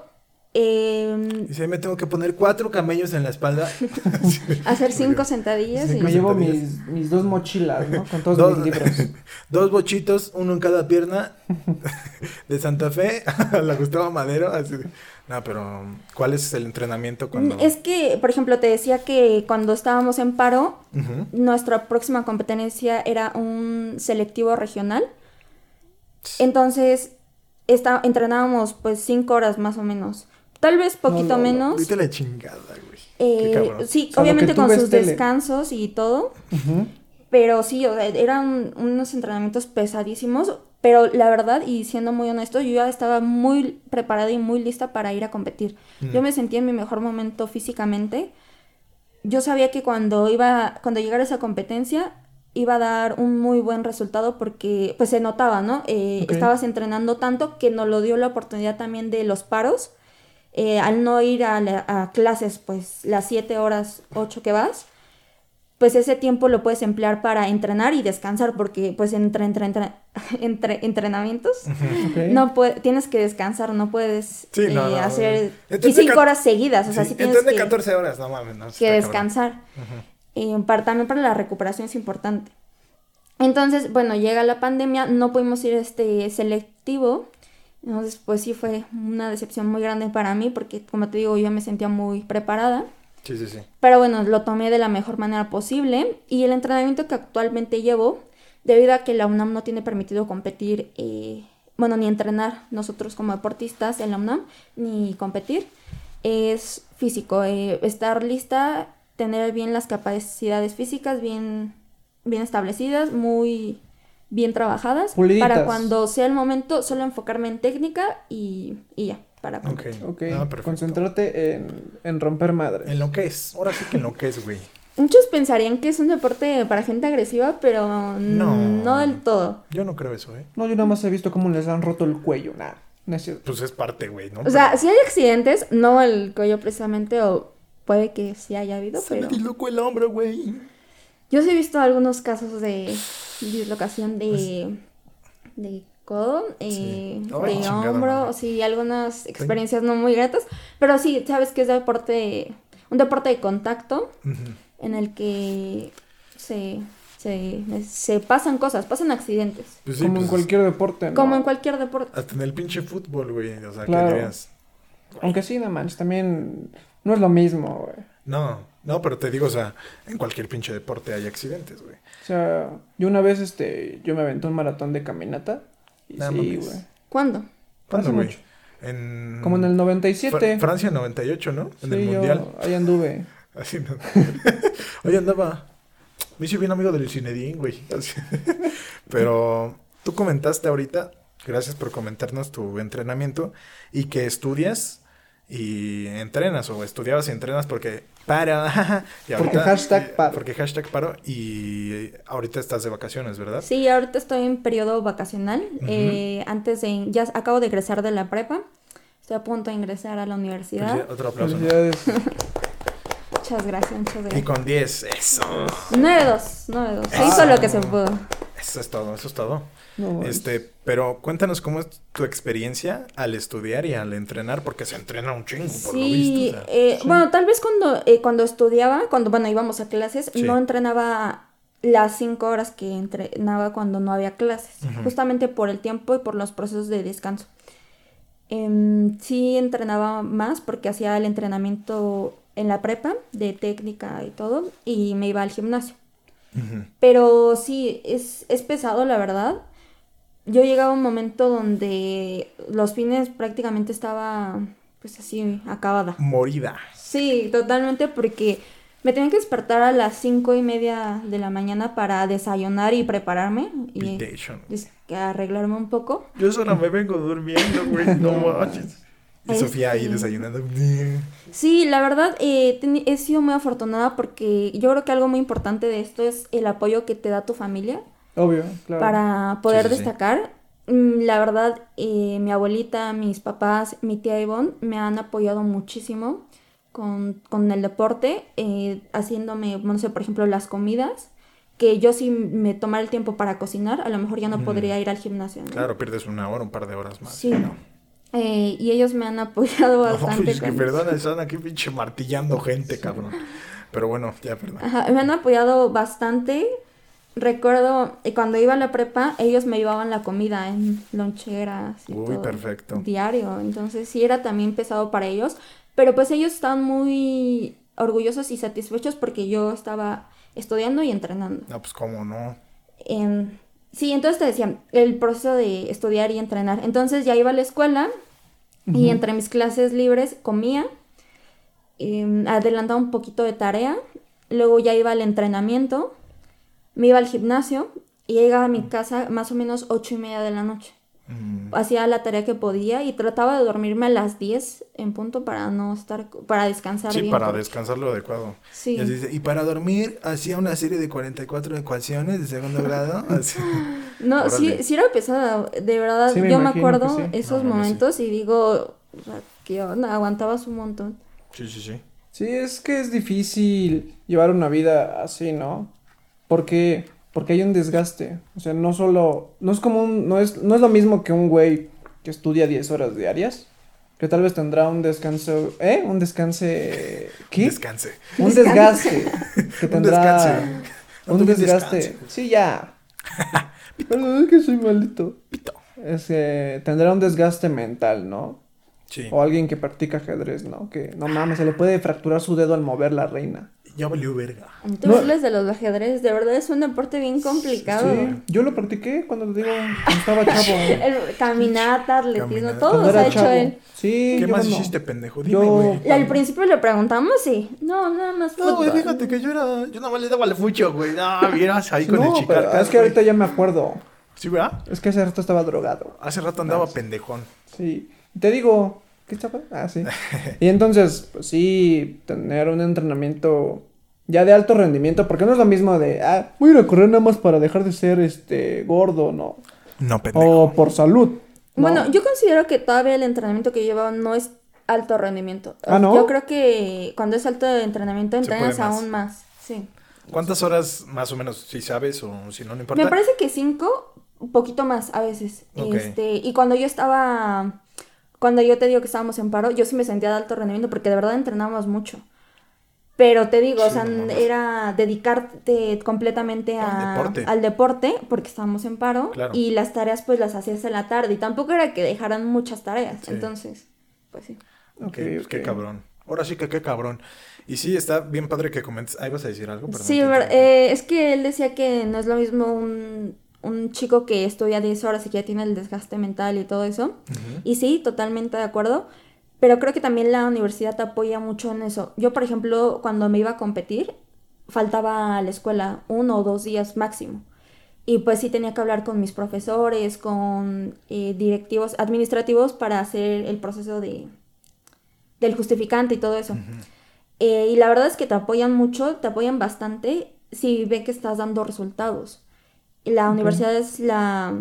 Eh, Dice, me tengo que poner cuatro camellos en la espalda. hacer cinco sentadillas y... Me llevo sentadillas. mis, mis dos mochilas, ¿no? Con todos Dos, mis libros. dos bochitos, uno en cada pierna, de Santa Fe a la Gustavo Madero. Así de- No, pero ¿cuál es el entrenamiento cuando...? Es que, por ejemplo, te decía que cuando estábamos en paro, Ujú. nuestra próxima competencia era un selectivo regional. Entonces, está, entrenábamos pues cinco horas más o menos. Tal vez poquito no, no. menos. Viste la chingada, güey. Eh, sí, O sea, lo obviamente con sus tele. descansos y todo. Pero sí, o sea, eran unos entrenamientos pesadísimos. Pero la verdad, y siendo muy honesto, yo ya estaba muy preparada y muy lista para ir a competir. Yo Mm. me sentía en mi mejor momento físicamente. Yo sabía que cuando iba, cuando llegara esa competencia, iba a dar un muy buen resultado porque pues se notaba, ¿no? Eh. Estabas entrenando tanto que nos lo dio la oportunidad también de los paros. Eh, al no ir a, la- a clases, pues las siete horas, ocho que vas, pues ese tiempo lo puedes emplear para entrenar y descansar, porque pues entre, entre, entre, entre entrenamientos Ok. no tienes que descansar, no puedes Sí, eh, no, hacer y cinco horas seguidas, o sea, sí, tienes que, 14 horas, no mames, no. que descansar. Eh, para, también para la recuperación es importante. Entonces, bueno, llega la pandemia, no pudimos ir a este selectivo. Entonces, pues sí fue una decepción muy grande para mí porque, como te digo, yo me sentía muy preparada. Sí, sí, sí. Pero bueno, lo tomé de la mejor manera posible. Y el entrenamiento que actualmente llevo, debido a que la UNAM no tiene permitido competir, eh, bueno, ni entrenar nosotros como deportistas en la UNAM, ni competir, es físico. eh, estar lista, tener bien las capacidades físicas, bien, bien establecidas, muy bien trabajadas. Puliditas. Para cuando sea el momento, solo enfocarme en técnica y, y ya, para Ok. competir. Ok, Ah, concentrarte en, en romper madre. En lo que es. Ahora sí que en lo que es, güey. Muchos pensarían que es un deporte para gente agresiva, pero No. no, del todo. Yo no creo eso, ¿eh? No, yo nada más he visto cómo les han roto el cuello, nada. No es cierto. Pues es parte, güey, ¿no? O sea, si hay accidentes, no el cuello precisamente, o puede que sí haya habido, Se me pero dislocó el hombro, güey. Yo sí he visto algunos casos de dislocación de, de codo, eh, Pues de hombro, madre. sí, algunas experiencias no muy gratas, pero sí, sabes que es deporte, un deporte de contacto en el que se, se, se pasan cosas, pasan accidentes. Pues sí, como en pues, cualquier deporte, ¿no? Como en cualquier deporte. Hasta en el pinche fútbol, güey. O sea, Claro. que dirías. Aunque sí, no manches, también no es lo mismo, güey. No, no, pero te digo, o sea, en cualquier pinche deporte hay accidentes, güey. O sea, yo una vez, este, yo me aventé un maratón de caminata. Y sí, güey. ¿Cuándo? ¿Cuándo, güey? En... Como en el 97. Fra- Francia 98, ¿no? En sí, el yo Mundial. ahí anduve. Así no. Oye, andaba. Me hice bien amigo del Cinedín, güey. Así. Pero tú comentaste ahorita, gracias por comentarnos tu entrenamiento y que estudias y entrenas o estudiabas y entrenas porque paro. y Porque hashtag paro. Porque hashtag paro y ahorita estás de vacaciones, ¿verdad? Sí, ahorita estoy en periodo vacacional. Eh, antes de, ya acabo de egresar de la prepa. Estoy a punto de ingresar a la universidad. Otro aplauso. Muchas gracias, muchas Y con 10, eso. 9-2, 9-2. Se Ah. hizo lo que se pudo. Eso es todo, eso es todo. No. Este, pero cuéntanos cómo es tu experiencia al estudiar y al entrenar, porque se entrena un chingo, por lo Sí, visto. o sea. eh, bueno, tal vez cuando, eh, cuando estudiaba, cuando, bueno, íbamos a clases, Sí. no entrenaba las cinco horas que entrenaba cuando no había clases, justamente por el tiempo y por los procesos de descanso. Em, sí entrenaba más porque hacía el entrenamiento en la prepa de técnica y todo, y me iba al gimnasio. Pero sí, es, es pesado, la verdad. Yo llegaba a un momento donde los fines prácticamente estaba pues así acabada. Morida. Sí, totalmente porque me tenía que despertar a las cinco y media de la mañana para desayunar y prepararme y Vacation. es que arreglarme un poco. Yo solo me vengo durmiendo, güey. No manches. Y Sofía ahí Este- desayunando. Sí, la verdad eh, he sido muy afortunada porque yo creo que algo muy importante de esto es el apoyo que te da tu familia Obvio, claro. para poder Sí, sí, destacar. Mm, La verdad, eh, mi abuelita, mis papás, mi tía Ivonne me han apoyado muchísimo con, con el deporte, eh, haciéndome, no sé, por ejemplo, las comidas, que yo si me tomara el tiempo para cocinar, a lo mejor ya no podría ir al gimnasio. ¿no? Claro, pierdes una hora, un par de horas más. Sí. ¿no? Eh, y ellos me han apoyado No, bastante. es que con- perdona, están aquí pinche martillando gente, cabrón. Pero bueno, ya, perdón. Ajá, me han apoyado bastante. Recuerdo eh, cuando iba a la prepa, ellos me llevaban la comida en loncheras y Uy, todo, perfecto. diario. Entonces sí era también pesado para ellos. Pero pues ellos estaban muy orgullosos y satisfechos porque yo estaba estudiando y entrenando. No, pues cómo no. Em, sí, entonces te decía, el proceso de estudiar y entrenar. Entonces ya iba a la escuela y entre mis clases libres comía, em, adelantaba un poquito de tarea, luego ya iba al entrenamiento, me iba al gimnasio y llegaba a mi casa más o menos ocho y media de la noche. Mm, Hacía la tarea que podía y trataba de dormirme a las 10 en punto para no estar, para descansar Sí, bien. para porque- descansar lo adecuado. Sí. Y, así dice, y para dormir hacía una serie de 44 ecuaciones de segundo grado. Así. No, sí, Órale. sí era pesada, de verdad. Sí, me yo me acuerdo que sí. esos No, momentos y digo, o sea, ¿qué onda? Aguantabas un montón. Sí, sí, sí. Sí, es que es difícil llevar una vida así, ¿no? Porque, porque hay un desgaste. O sea, no solo, no es como un, no es, no es lo mismo que un güey que estudia 10 horas diarias, que tal vez tendrá un descanso, ¿eh? Un descanse, ¿qué? Descanse. un desgaste, que Un tendrá un desgaste. descanse. Sí, ya. Perdón, es que soy maldito. Pito. Es que tendrá un desgaste mental, ¿no? Sí. O alguien que practica ajedrez, ¿no? Que no mames, se le puede fracturar su dedo al mover la reina. Ya valió verga. Te No. de los ajedrez, de verdad es un deporte bien complicado. Sí, yo lo practiqué cuando te digo, estaba chavo. El, caminata, atletismo, Caminata. todo se ha hecho él. Sí, ¿Qué yo más no. hiciste, pendejo? Dime, güey. Al principio le preguntamos y no, nada más No, güey, fíjate que yo era. Yo nada más le daba al fucho, güey. No, vieras ahí con No, el chicarcas. es que ahorita ya me acuerdo. Sí, ¿verdad? Es que hace rato estaba drogado. Hace rato andaba pendejón. Sí. Te digo, ¿qué estaba? Ah, sí. Y entonces, pues sí, tener un entrenamiento ya de alto rendimiento, porque no es lo mismo de, ah, voy a ir a correr nada más para dejar de ser este gordo, ¿no? No, pendejo. O por salud. ¿no? Bueno, yo considero que todavía el entrenamiento que llevaba no es alto rendimiento. ¿Ah, no? Yo creo que cuando es alto entrenamiento Se entrenas más. aún más. Sí. ¿Cuántas horas más o menos, si sabes o si no, no importa? Me parece que cinco, un poquito más a veces. Ok. Este, y cuando yo estaba, cuando yo te digo que estábamos en paro, yo sí me sentía de alto rendimiento porque de verdad entrenábamos mucho. Pero te digo, o sea, no era dedicarte completamente Al a- deporte. al deporte, porque estábamos en paro, Claro. y las tareas pues las hacías en la tarde, y tampoco era que dejaran muchas tareas, Sí. entonces, pues sí. Ok, Ok, pues qué cabrón. Ahora sí que qué cabrón. Y sí, está bien padre que comentes. Ahí vas a decir algo, perdón. Sí, eh, es que él decía que no es lo mismo un, un chico que estudia 10 horas y que ya tiene el desgaste mental y todo eso. Y sí, totalmente de acuerdo. Pero creo que también la universidad te apoya mucho en eso. Yo, por ejemplo, cuando me iba a competir, faltaba a la escuela uno o dos días máximo. Y pues sí tenía que hablar con mis profesores, con eh, directivos administrativos para hacer el proceso de, del justificante y todo eso. Eh, y la verdad es que te apoyan mucho, te apoyan bastante si ven que estás dando resultados. La universidad es la,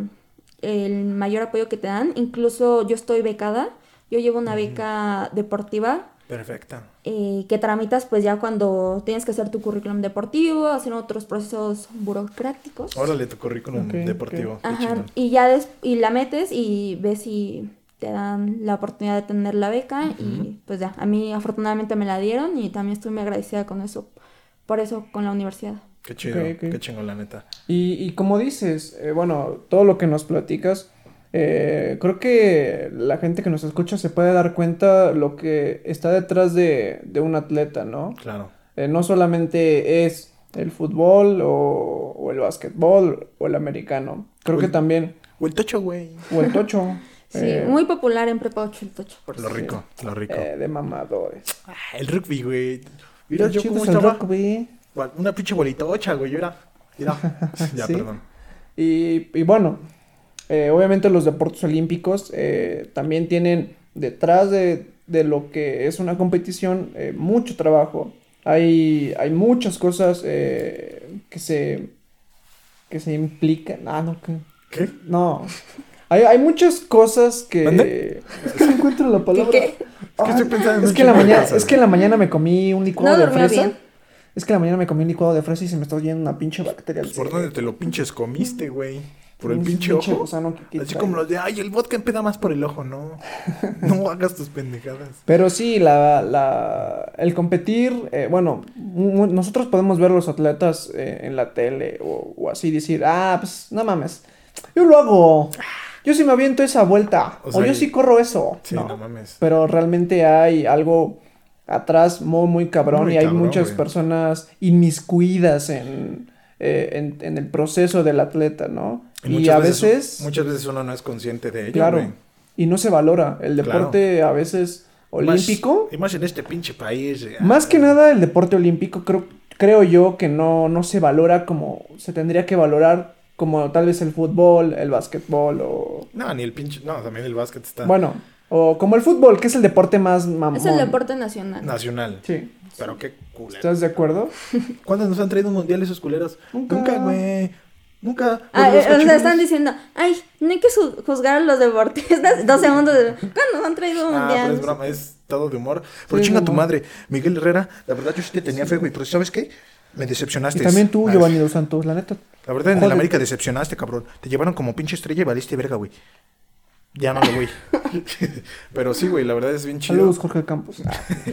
el mayor apoyo que te dan. Incluso yo estoy becada, yo llevo una beca deportiva Perfecta. eh, que tramitas pues ya cuando tienes que hacer tu currículum deportivo, hacer otros procesos burocráticos. Órale, tu currículum deportivo. Ajá, y ya des- y la metes y ves si te dan la oportunidad de tener la beca y pues ya, a mí afortunadamente me la dieron y también estoy muy agradecida con eso, por eso con la universidad. Qué chido, qué chingón, la neta. Y, y como dices, eh, bueno, todo lo que nos platicas, eh, creo que la gente que nos escucha se puede dar cuenta lo que está detrás de, de un atleta, ¿no? Claro. Eh, no solamente es el fútbol o, o el básquetbol o el americano. Creo que también O el tocho, güey. O el tocho. Sí, eh, muy popular en Prepa 8 el tocho. por Lo rico, lo rico. eh, de mamadores. Ah, el rugby, güey. Mira, yo cómo el rugby. Una pinche bolitocha, güey. Yo era. Mira. Ya, Sí. perdón. Y, y bueno, eh, obviamente los deportes olímpicos eh, también tienen detrás de, de lo que es una competición eh, mucho trabajo. Hay, hay muchas cosas eh, que se que se implican. Ah, no, que ¿Qué? no. Hay, hay muchas cosas que es que no encuentro la palabra. qué? Es que estoy pensando en es que en la mañana, es que en la mañana me comí un licuado No de fresa. bien. Es que la mañana me comí un licuado de fresa y se me está yendo una pinche bacteria. al Pues, ¿Por dónde te lo pinches comiste, güey? ¿Por el pinche pinche ojo? gusano que Así quita. como los de, ay, el vodka empeda más por el ojo, no. No hagas tus pendejadas. Pero sí, la, la, el competir, eh, bueno, nosotros podemos ver los atletas eh, en la tele o, o así decir, ah, pues no mames, yo lo hago, yo sí me aviento esa vuelta, O o, sea, yo sí corro eso. Sí, no. no, mames. Pero realmente hay algo atrás muy, muy cabrón Muy y hay cabrón, muchas güey. personas inmiscuidas en, eh, en, en el proceso del atleta, ¿no? Y, muchas a veces... Muchas veces uno no es consciente de ello, Claro. güey. Y no se valora. El Claro. deporte a veces olímpico. Más- y más en este pinche país. eh, Más que nada el deporte olímpico creo, creo yo que no, no se valora como se tendría que valorar como tal vez el fútbol, el básquetbol o... No, ni el pinche. No, también el básquet está Bueno, o como el fútbol, que es el deporte más mamón. Es el deporte nacional. nacional. Sí. Pero qué culero. ¿Estás de acuerdo? ¿Cuándo nos han traído un mundial esos culeros? Nunca. Nunca, güey. Nunca. Ah, eh, o sea, cochinos- están diciendo, ay, no hay que juzgar a los deportistas. Dos segundos de, ¿cuándo han traído un Ah, pero mundial? es broma, es todo de humor. Pero Sí, chinga tu madre, Miguel Herrera, la verdad yo sí te tenía fe, güey, pero ¿sabes qué? Me decepcionaste. Y también tú, Ah, Giovanni Dos Santos, la neta. La verdad en el. América decepcionaste, cabrón. Te llevaron como pinche estrella y valiste verga, güey. Ya no lo voy. pero sí, güey, la verdad es bien chido. Saludos, Jorge Campos.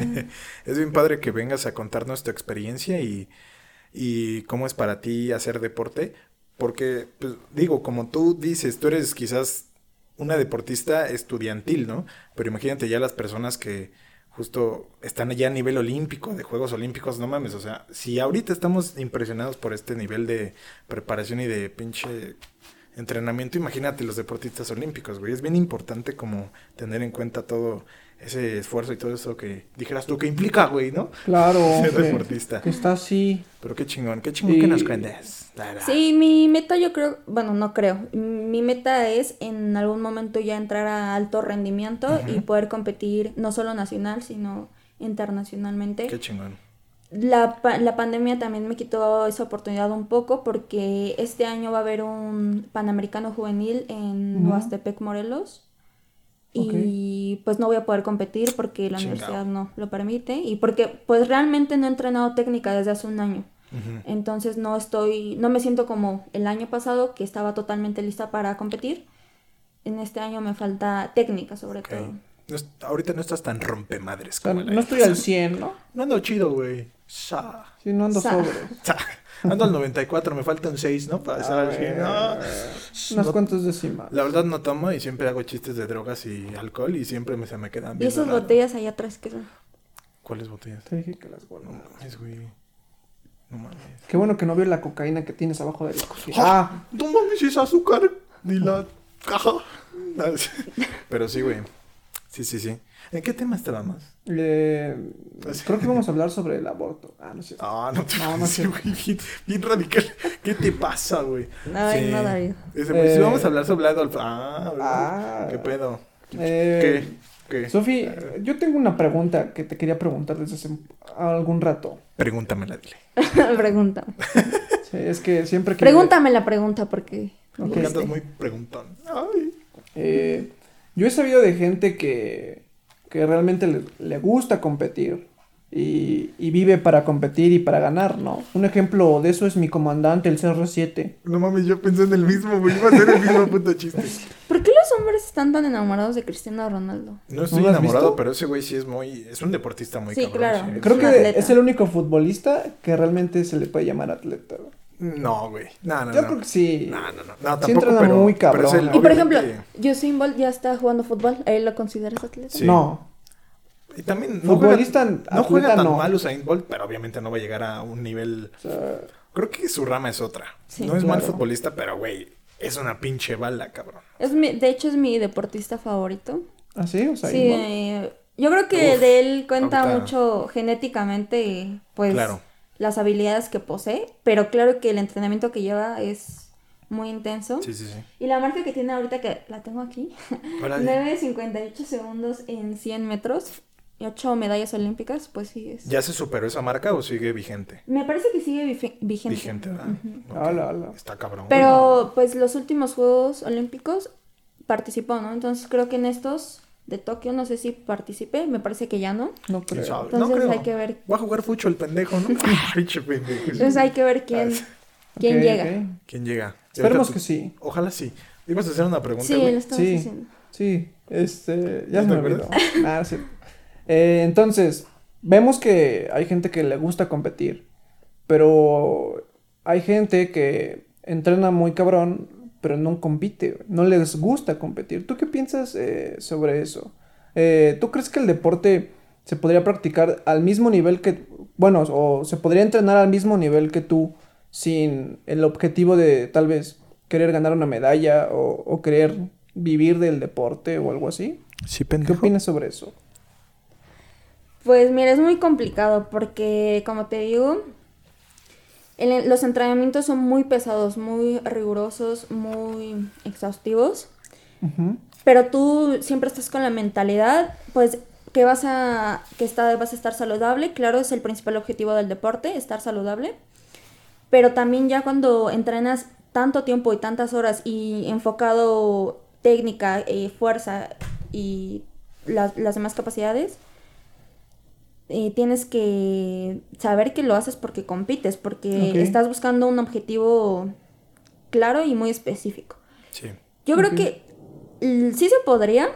Es bien padre que vengas a contarnos tu experiencia y, y cómo es para ti hacer deporte. Porque, pues, digo, como tú dices, tú eres quizás una deportista estudiantil, ¿no? Pero imagínate ya las personas que justo están ya a nivel olímpico, de Juegos Olímpicos, no mames, o sea, si ahorita estamos impresionados por este nivel de preparación y de pinche entrenamiento, imagínate los deportistas olímpicos, güey. Es bien importante como tener en cuenta todo ese esfuerzo y todo eso que dijeras tú que implica, güey, ¿no? claro. Ser deportista. Que está así. Pero qué chingón, qué chingón que nos cuentes. Sí, mi meta yo creo, bueno, no creo. Mi meta es en algún momento ya entrar a alto rendimiento y poder competir no solo nacional, sino internacionalmente. Qué chingón. La, pa- la pandemia también me quitó esa oportunidad un poco porque este año va a haber un Panamericano Juvenil en Ujú. Huastepec, Morelos. Y pues no voy a poder competir porque la Chingao. universidad no lo permite y porque pues realmente no he entrenado técnica desde hace un año. Entonces no estoy, no me siento como el año pasado que estaba totalmente lista para competir. En este año me falta técnica sobre todo. No ahorita no estás tan rompemadres como el no estoy al pasado. 100, ¿no? No ando chido, güey. Sa. Sí, no ando Sa- sobre. Sa. Ando al 94, me faltan 6, ¿no? Para estar al 100. No. Unas No- cuantas décimas. La verdad no tomo y siempre hago chistes de drogas y alcohol y siempre me, se me quedan Y bien. esas botellas allá atrás que son. ¿Cuáles botellas? Te dije que las No guardo. mames, güey. No mames. Qué bueno que no vio la cocaína que tienes abajo de la cocina. Ah, No mames, es azúcar. Ni la caja. Pero sí, güey. Sí, sí, sí. ¿En qué tema estábamos? eh, creo que vamos a hablar sobre el aborto. Ah, no sé. Ah, no te No, no sí, sé. güey, bien, bien radical. ¿Qué te pasa, güey? Ay, no, Darío. Ese, pues, sí, Eh, vamos a hablar sobre Adolf. Ah, Ah. ¿qué pedo? Eh, ¿Qué? ¿Qué? Sofi, yo tengo una pregunta que te quería preguntar desde hace algún rato. Pregúntamela, dile. Pregúntame. Sí, es que siempre que... Pregúntame la pregunta porque. Ok. Porque andas muy preguntón. Ay. Eh, yo he sabido de gente que, que realmente le, le gusta competir y, y vive para competir y para ganar, ¿no? Un ejemplo de eso es mi comandante, el CR7. No mames, yo pensé en el mismo, güey. Iba a ser el mismo puto chiste. ¿Por qué los hombres están tan enamorados de Cristiano Ronaldo? No estoy has enamorado, visto? pero ese güey sí es muy. Es un deportista muy Sí, cabrón. claro. sí. Creo que atleta. es el único futbolista que realmente se le puede llamar atleta. güey. No, güey. No, no, Yo no. creo que sí. No, no, no. No, Sí tampoco, pero, muy pero es cabrón. Y por ejemplo, Usain Bolt ya está jugando fútbol. ¿Él lo consideras atleta? Sí. No, Y también no Futbolista, juega, no juega tan no. mal Usain Bolt, pero obviamente no va a llegar a un nivel. o sea, Creo que su rama es otra. Sí, no es mal claro. futbolista, pero güey, Es una pinche bala, cabrón. Es mi, de hecho, es mi deportista favorito. ¿Ah, sí? O sea, Sí, eh, yo creo que Uf, de él cuenta ahorita- mucho genéticamente, pues, Claro. Las habilidades que posee, pero claro que el entrenamiento que lleva es muy intenso. Sí, sí, sí. Y la marca que tiene ahorita, que la tengo aquí, Órale. 9.58 segundos en 100 metros y 8 medallas olímpicas, pues sí es. ¿Ya se superó esa marca o sigue vigente? Me parece que sigue vigente. Vigente, ¿verdad? Ok. Ala, ala. Está cabrón. Pero pues los últimos Juegos Olímpicos participó, ¿no? Entonces creo que en estos de Tokio no sé si participé, me parece que ya no. No ¿Quién creo. Entonces no creo. hay que ver. Va a jugar fucho el pendejo, ¿no? Entonces hay que ver quién, quién Ok, llega. ¿Quién llega? Esperemos que sí. Ojalá sí. ¿Ibas a hacer una pregunta, Sí, güey? lo estamos Sí. haciendo. Sí, este, ya ¿No se te me olvidó. Ah, sí. Eh, entonces, vemos que hay gente que le gusta competir, pero hay gente que entrena muy cabrón, pero no compite, no les gusta competir. ¿Tú qué piensas eh, sobre eso? Eh, ¿Tú crees que el deporte se podría practicar al mismo nivel que, bueno, o se podría entrenar al mismo nivel que tú sin el objetivo de tal vez querer ganar una medalla o, o querer vivir del deporte o algo así? Sí, ¿Qué pendejo. opinas sobre eso? Pues mira, es muy complicado porque, como te digo, el- los entrenamientos son muy pesados, muy rigurosos, muy exhaustivos. Pero tú siempre estás con la mentalidad, pues, que vas a, que está, vas a estar saludable. Claro, es el principal objetivo del deporte, estar saludable. Pero también ya cuando entrenas tanto tiempo y tantas horas y enfocado técnica, eh, fuerza y las, las demás capacidades, eh, tienes que saber que lo haces porque compites, porque estás buscando un objetivo claro y muy específico. Sí. Yo creo que sí se podría,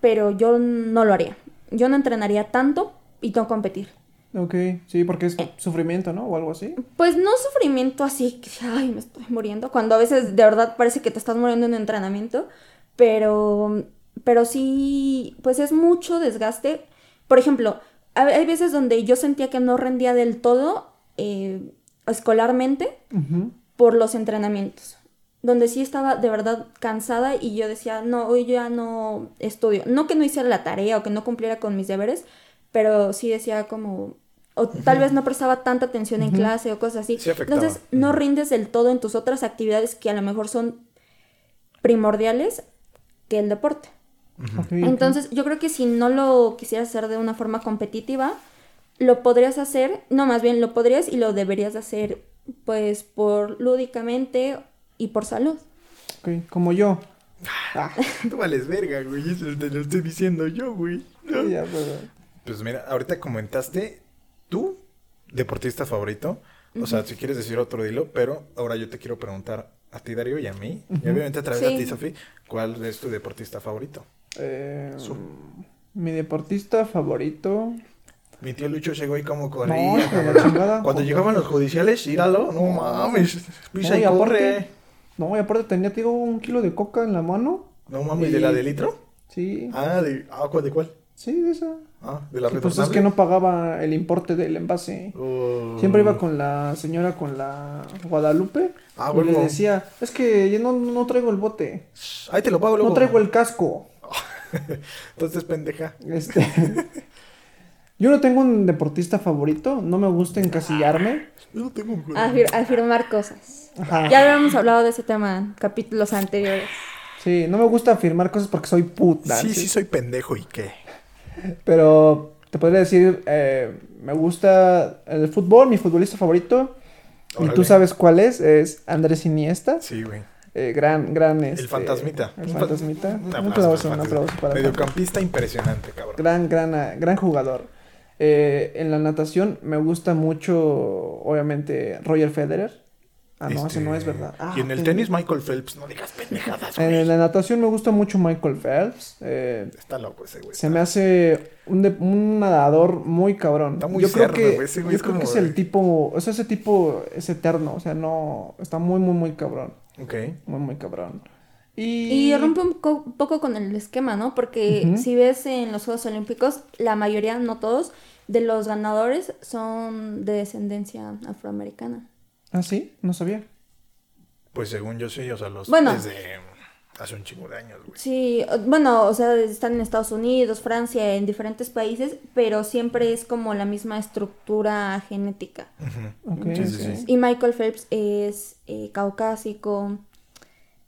pero yo no lo haría. Yo no entrenaría tanto y no competir. Ok, sí, porque Eh. es sufrimiento, ¿no? O algo así. Pues no sufrimiento así, que ay, me estoy muriendo, cuando a veces de verdad parece que te estás muriendo en un entrenamiento, pero, pero sí, pues es mucho desgaste. Por ejemplo, hay veces donde yo sentía que no rendía del todo eh, escolarmente por los entrenamientos. Donde sí estaba de verdad cansada y yo decía, no, hoy ya no estudio. No que no hiciera la tarea o que no cumpliera con mis deberes, pero sí decía como, o tal vez no prestaba tanta atención en clase o cosas así. Sí. Entonces no rindes del todo en tus otras actividades que a lo mejor son primordiales que el deporte. Entonces, yo creo que si no lo quisieras hacer de una forma competitiva, lo podrías hacer, no, más bien lo podrías y lo deberías hacer, pues, por lúdicamente y por salud. Ok, como yo. Ah, Tú vales verga, güey. Eso te lo estoy diciendo yo, güey. sí, ya, pues, Pues mira, ahorita comentaste tú, deportista favorito. O sea, si quieres decir otro, dilo. Pero ahora yo te quiero preguntar a ti, Darío, y a mí. Y obviamente a través de ti, Sofía, ¿cuál es tu deportista favorito? Eh, Su- mi deportista favorito. Mi tío Lucho llegó y como corría. chingada. Cuando llegaban los judiciales, íralo. No mames. Pisa No, y corre. aparte- No, y aparte tenía, te digo, un kilo de coca en la mano. No mames, Y- ¿de la de litro? Sí. Ah, de, ah, ¿cuál de cuál? Sí, de esa. Ah, de la Y pues es que no pagaba el importe del envase. Oh. Siempre iba con la señora, con la Guadalupe. Ah, y le decía, es que yo no, no traigo el bote. Ahí te lo pago luego. No traigo el casco. Entonces, pendeja. Este. Yo no tengo un deportista favorito, no me gusta encasillarme. Yo no tengo un Afir- afirmar cosas. Ajá. Ya habíamos hablado de ese tema en capítulos anteriores. Sí, no me gusta afirmar cosas porque soy puta. Sí, sí, soy pendejo. ¿Y qué? Pero te podría decir, eh, me gusta el fútbol, mi futbolista favorito. Y tú sabes cuál es, es Andrés Iniesta. Sí, güey. Eh, gran, gran. El este, fantasmita. El Un fa- fantasmita. Un Un aplauso, aplauso, para un el aplauso para el Mediocampista impresionante, cabrón. Gran, gran, gran jugador. Eh, en la natación me gusta mucho, obviamente, Roger Federer. Ah, no, ese Este, no es verdad. Ah, y en el tenis, Michael Phelps. No digas pendejadas, En güey. la natación me gusta mucho Michael Phelps. eh, Está loco ese güey. se me hace un, de- un nadador muy cabrón. Está muy yo creo cerdo, que, güey, ese güey yo es creo que es el tipo, o sea, ese tipo es eterno, o sea, no, está muy, muy, muy cabrón, Ok. muy, muy cabrón. Y, Y rompe un co- poco con el esquema, ¿no? Porque si ves en los Juegos Olímpicos, la mayoría, no todos, de los ganadores son de descendencia afroamericana. ¿Ah, sí? No sabía. Pues según yo sí, o sea, los Bueno. desde hace un chingo de años, güey. Sí, bueno, o sea, están en Estados Unidos, Francia, en diferentes países, pero siempre es como la misma estructura genética. Ujú. Ok, Sí, sí, sí. Y Michael Phelps es eh, caucásico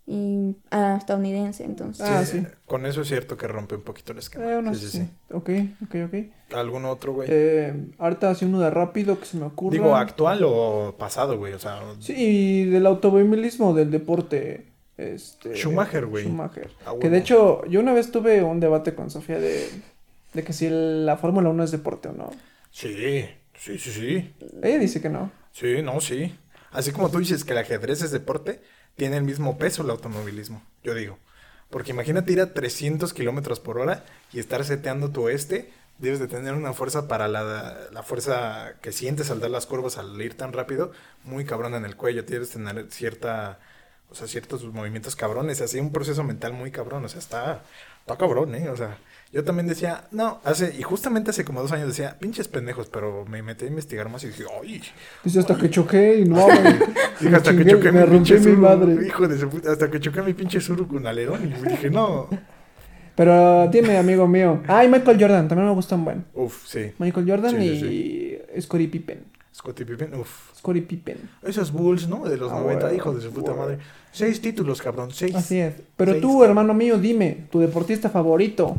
y ah, estadounidense, entonces. Ah, Sí, sí. Con eso es cierto que rompe un poquito el esquema. Eh, sí, sí, sí. sí. Ok, ok, ok. ¿Algún otro, güey? Eh, ahorita así uno de rápido que se me ocurra. Digo, actual o pasado, güey. O sea, Sí, del automovilismo, del deporte. Este, Schumacher, güey. Schumacher. Ah, Que de hecho, yo una vez tuve un debate con Sofía de, de que si la Fórmula 1 es deporte o no. sí, sí, sí, sí. Ella dice que no. Sí, no, sí. Así como tú dices que el ajedrez es deporte, tiene el mismo peso el automovilismo, yo digo. Porque imagínate ir a 300 kilómetros por hora y estar seteando tu este. Debes de tener una fuerza para la, la fuerza que sientes al dar las curvas, al ir tan rápido, muy cabrón en el cuello. Tienes que tener cierta, o sea, ciertos movimientos cabrones, así un proceso mental muy cabrón. O sea, está, está cabrón, ¿eh? O sea, yo también decía, no, hace, y justamente hace como dos años decía, pinches pendejos, pero me metí a investigar más y dije, ay, Dice hasta que choqué y no. Dije, hasta que choqué me mi pinche mi suru, madre. hijo de su puta, hasta que choqué mi pinche suru con alerón. Y dije, no. Pero tiene amigo mío. Ah, y Michael Jordan, también me gustan buen. Uf, sí. Michael Jordan Sí, sí, y Scottie Pippen. Scottie Pippen, uf. Scottie Pippen. Esos Bulls, ¿no? De los Ah, 90, bueno, hijo de su puta bueno. madre. Seis títulos, cabrón, seis. Así es. Pero Seis, tú, cabrón. hermano mío, dime, tu deportista favorito.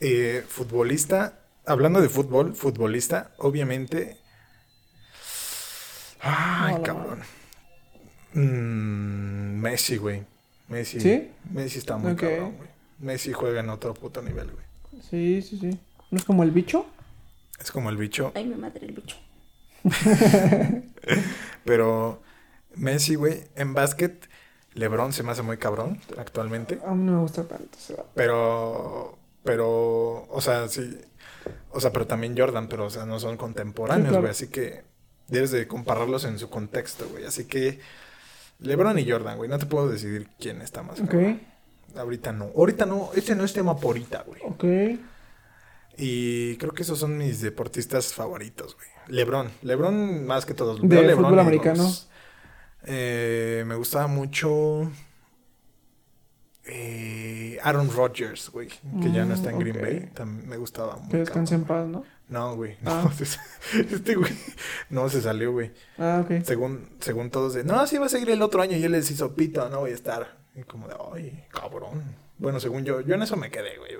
Eh, futbolista, hablando de fútbol, futbolista, obviamente. Ay, No, cabrón. Mm, Messi, güey. Messi. ¿Sí? Messi está muy cabrón, güey. Messi juega en otro puto nivel, güey. Sí, sí, sí. ¿No es como el bicho? Es como el bicho. Ay, mi madre, el bicho. Pero Messi, güey, en básquet, LeBron se me hace muy cabrón actualmente. A mí no me gusta tanto. ese vato. Pero, pero, o sea, sí. O sea, pero también Jordan, pero, o sea, no son contemporáneos, Sí, claro. güey. Así que debes de compararlos en su contexto, güey. Así que LeBron y Jordan, güey. No te puedo decidir quién está más. Ok, cabrón. Ahorita no. Ahorita no. Este no es tema por ahorita, güey. ok. Y creo que esos son mis deportistas favoritos, güey. LeBron. LeBron más que todos. ¿De LeBron fútbol americano? los- Eh, me gustaba mucho eh, Aaron Rodgers, güey. Que ya no está en Mm, Green. Bay. También me gustaba mucho. Que descanse en paz, ¿no? No, güey. No, Ah. se- este güey. No, se salió, güey. Ah, ok. Según, según todos de, no, sí va a seguir el otro año y él les hizo pito, no voy a estar. Y como de, ay, cabrón. Bueno, según yo, yo en eso me quedé, güey.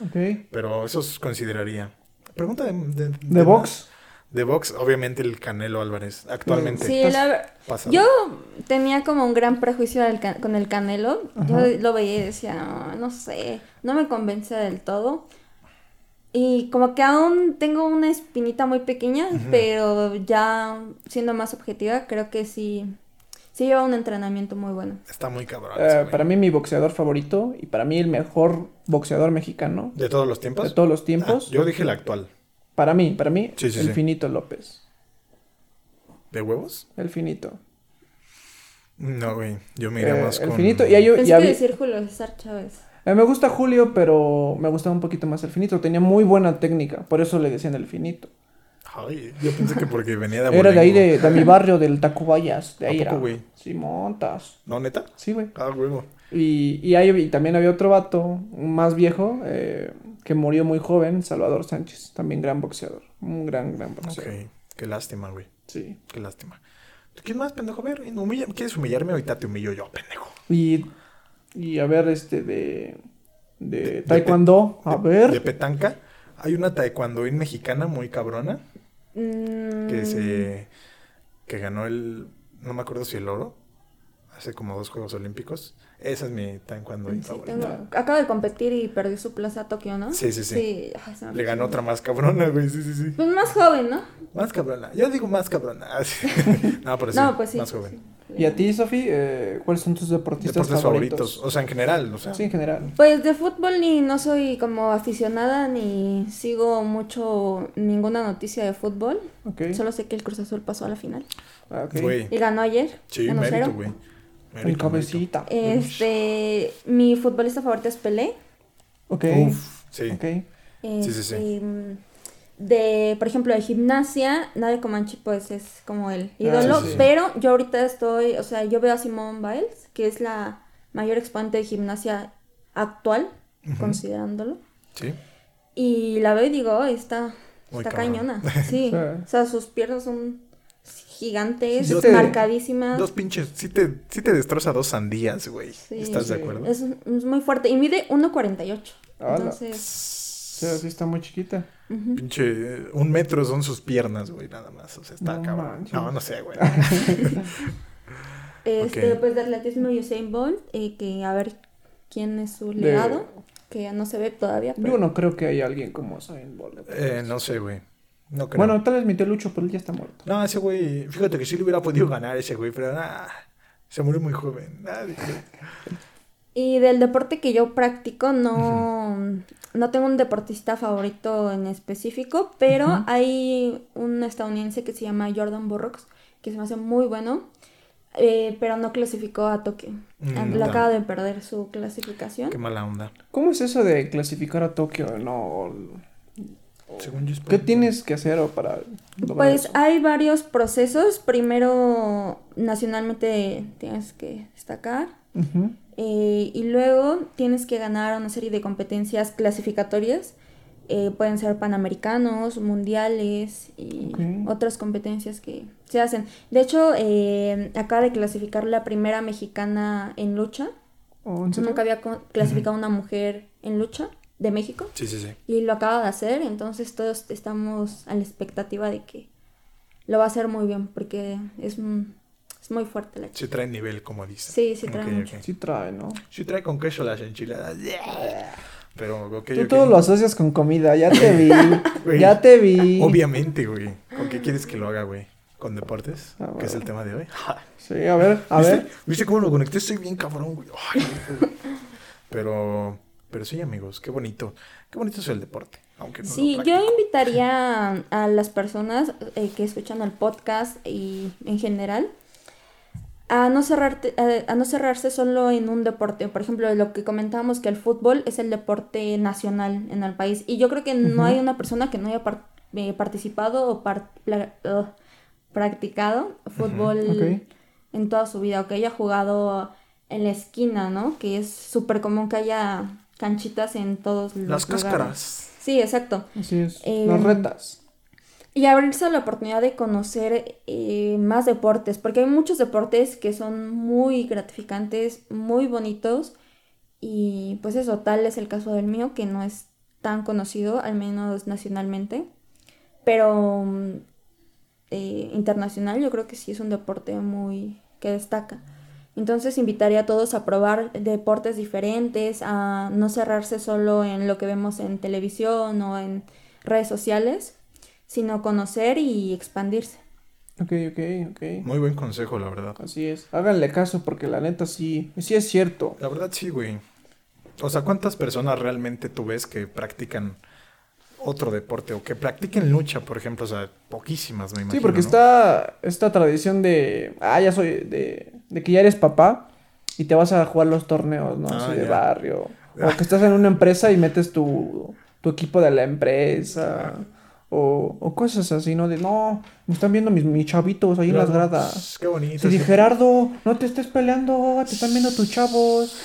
Ok. Pero esos consideraría. Pregunta de... ¿De, ¿De box? De box, obviamente el Canelo Álvarez. Actualmente. Sí, Estás- la, pasado. yo tenía como un gran prejuicio con el Canelo. Yo Ajá. lo veía y decía, "No, no sé, no me convence del todo. Y como que aún tengo una espinita muy pequeña, pero ya siendo más objetiva, creo que sí, sí lleva un entrenamiento muy bueno. Está muy cabrón. Eh, para mí, mi boxeador favorito y para mí el mejor boxeador mexicano ¿De todos los tiempos? de todos los tiempos. Ah, yo dije el actual. Para mí, para mí, Sí, sí, el sí. finito López. ¿De huevos? El finito. No, güey. Yo me iría Eh, más el con... finito. Y hay, Pensé y que había- decir Julio César Chávez. mí me gusta Julio, pero me gustaba un poquito más el finito. Tenía muy buena técnica, por eso le decían el finito. Ay, yo pensé que porque venía de Era de ahí, de, de mi barrio, del Tacubayas. De ¿A ahí poco, era. güey? Sí, montas. ¿No, neta? Sí, güey. Ah, huevo. Y, y, hay- y también había otro vato, más viejo, eh, que murió muy joven, Salvador Sánchez. También gran boxeador. Un gran, gran Ok. boxeador. Qué lástima, güey. Sí. Qué lástima. ¿Quién más, pendejo? A ver, humilla- ¿quieres humillarme? Ahorita te humillo yo, pendejo. Y, y a ver, este, de, de Taekwondo. A ver. De petanca. Hay una taekwondoín mexicana muy cabrona Mm, que se... que ganó el... no me acuerdo si el oro. Hace como dos Juegos Olímpicos. Esa es mi taekwondoín sí, favorita. acaba de competir y perdió su plaza a Tokio, ¿no? Sí, sí, sí. Sí, ay, se me Le ganó otra más cabrona, güey. Sí, sí, sí. Pues más joven, ¿no? Más cabrona. Yo digo más cabrona. No, pero sí. no, pues sí. Más joven. sí. ¿Y a ti, Sofi, eh, cuáles son tus deportistas Deportes favoritos. favoritos? O sea, en general. O sea, Sí, en general. Pues de fútbol ni no soy como aficionada ni sigo mucho ninguna noticia de fútbol. Ok. Solo sé que el Cruz Azul pasó a la final. Ah, ok. Güey. Y ganó ayer. Sí, 1-0. mérito, güey. El Mérito, cabecita. Este, mi futbolista favorito es Pelé. Ok. Uf, sí. Ok. Sí, sí, sí. Este, mm, de, por ejemplo, de gimnasia, Nadia Comanche pues es como el ídolo, Ah, sí, sí. pero yo ahorita estoy, o sea, yo veo a Simone Biles, que es la mayor exponente de gimnasia actual, considerándolo, Sí. y la veo y digo, "Ay, está, Muy está cabrón. cañona, sí, Sí. o sea, sus piernas son gigantes, te- marcadísimas, Dos pinches. Sí te, sí te destroza dos sandías, güey. Sí. ¿Estás de acuerdo? es, es muy fuerte, y mide 1.48, Ala. entonces, O sea, sí está muy chiquita. Pinche. Un metro son sus piernas, güey, nada más. O sea, está No cabrón. manches. No, no sé, güey. Este, Ok. pues de atletismo Usain Bolt, eh, que a ver quién es su De- legado, que ya no se ve todavía. Pero... Yo no creo que haya alguien como Usain Bolt. Eh, no sé, güey. No creo. Bueno, tal vez mi tío Lucho, pero él ya está muerto. No, ese güey. Fíjate que sí le hubiera podido ganar ese güey, pero nada. Se murió muy joven. Nadie. Y del deporte que yo practico, no, no tengo un deportista favorito en específico, pero hay un estadounidense que se llama Jordan Burroughs, que se me hace muy bueno, eh, pero no clasificó a Tokio. Mm, Lo no. acaba de perder su clasificación. Qué mala onda. ¿Cómo es eso de clasificar a Tokio? No. Según yo. es ¿Qué tienes que hacer o para Pues eso? hay varios procesos. Primero, nacionalmente tienes que destacar. Eh, y luego tienes que ganar una serie de competencias clasificatorias. eh, pueden ser panamericanos, mundiales y otras competencias que se hacen. De hecho, eh, acaba de clasificar la primera mexicana en lucha. ¿Oh, en? Nunca había clasificado una mujer en lucha de México. Sí, sí, sí. Y lo acaba de hacer, entonces todos estamos a la expectativa de que lo va a hacer muy bien, porque es, un- es muy fuerte la chica. Sí trae nivel, como dice. Sí, sí trae Ok, mucho. Sí trae, ¿no? Sí trae con queso las enchiladas. Pero, ok, Tú todo lo asocias con comida, ya te vi. Güey, ya te vi. Obviamente, güey. ¿Con qué quieres que lo haga, güey? ¿Con deportes? Ah, que es el tema de hoy. Sí, a ver, a ¿Viste? ver. ¿Viste cómo lo conecté? Estoy bien cabrón, güey. Ay, güey. pero, pero sí, amigos, qué bonito. Qué bonito es el deporte. Aunque no Sí, yo invitaría a, a las personas eh, que escuchan el podcast y en general a no, cerrarte, a, a no cerrarse solo en un deporte. Por ejemplo, lo que comentábamos que el fútbol es el deporte nacional en el país. Y yo creo que no hay una persona que no haya par- eh, participado o par- practicado fútbol en toda su vida o que haya jugado en la esquina, ¿no? Que es súper común que haya canchitas en todos los Las lugares. cáscaras. Sí, exacto. Así es. Eh, Las retas. Y abrirse a la oportunidad de conocer eh, más deportes, porque hay muchos deportes que son muy gratificantes, muy bonitos, y pues eso, tal es el caso del mío, que no es tan conocido, al menos nacionalmente, pero mm, eh, internacional yo creo que sí es un deporte muy que destaca. Entonces invitaría a todos a probar deportes diferentes, a no cerrarse solo en lo que vemos en televisión o en redes sociales, sino conocer y expandirse. Ok, ok, ok. Muy buen consejo, la verdad. Así es. Háganle caso porque la neta sí, sí es cierto. La verdad sí, güey. O sea, ¿cuántas personas realmente tú ves que practican otro deporte o que practiquen lucha, por ejemplo? O sea, poquísimas, me imagino. Sí, porque ¿no? está esta tradición de, ah, ya soy, de, de que ya eres papá y te vas a jugar los torneos, ¿no? Ah, Así de ya. barrio. O que estás en una empresa y metes tu, tu equipo de la empresa. O, o cosas así, ¿no? De, no, me están viendo mis, mis chavitos ahí en las gradas. Qué bonito. Sí, sí. Gerardo, no te estés peleando, te están viendo tus chavos.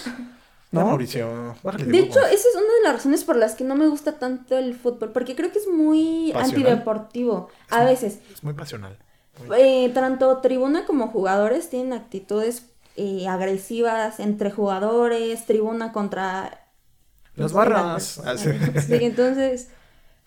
Ya, ¿No? Mauricio, bájale de De hecho, esa es una de las razones por las que no me gusta tanto el fútbol, porque creo que es muy Pasional. antideportivo a veces. Es muy pasional. Eh, tanto tribuna como jugadores tienen actitudes eh, agresivas entre jugadores, tribuna contra... Las barras. la-. Sí, entonces,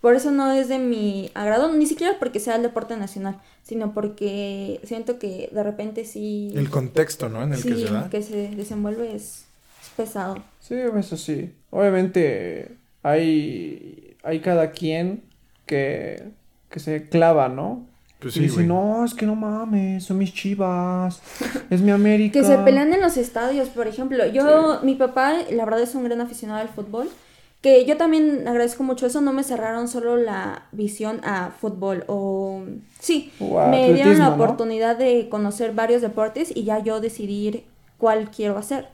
por eso no es de mi agrado, ni siquiera porque sea el deporte nacional, sino porque siento que de repente sí... El contexto, ¿no? En el sí, que se da. que se desenvuelve es, es pesado. Sí, eso sí. Obviamente hay, hay cada quien que, que se clava, ¿no? Pues y sí, dice, güey. no, es que no mames, son mis chivas, es mi América. Que se pelean en los estadios, por ejemplo. Yo, mi papá, la verdad es un gran aficionado al fútbol. Que yo también agradezco mucho eso. No me cerraron solo la visión a fútbol. O sí, O me dieron la oportunidad de conocer varios deportes y ya yo decidir cuál quiero hacer.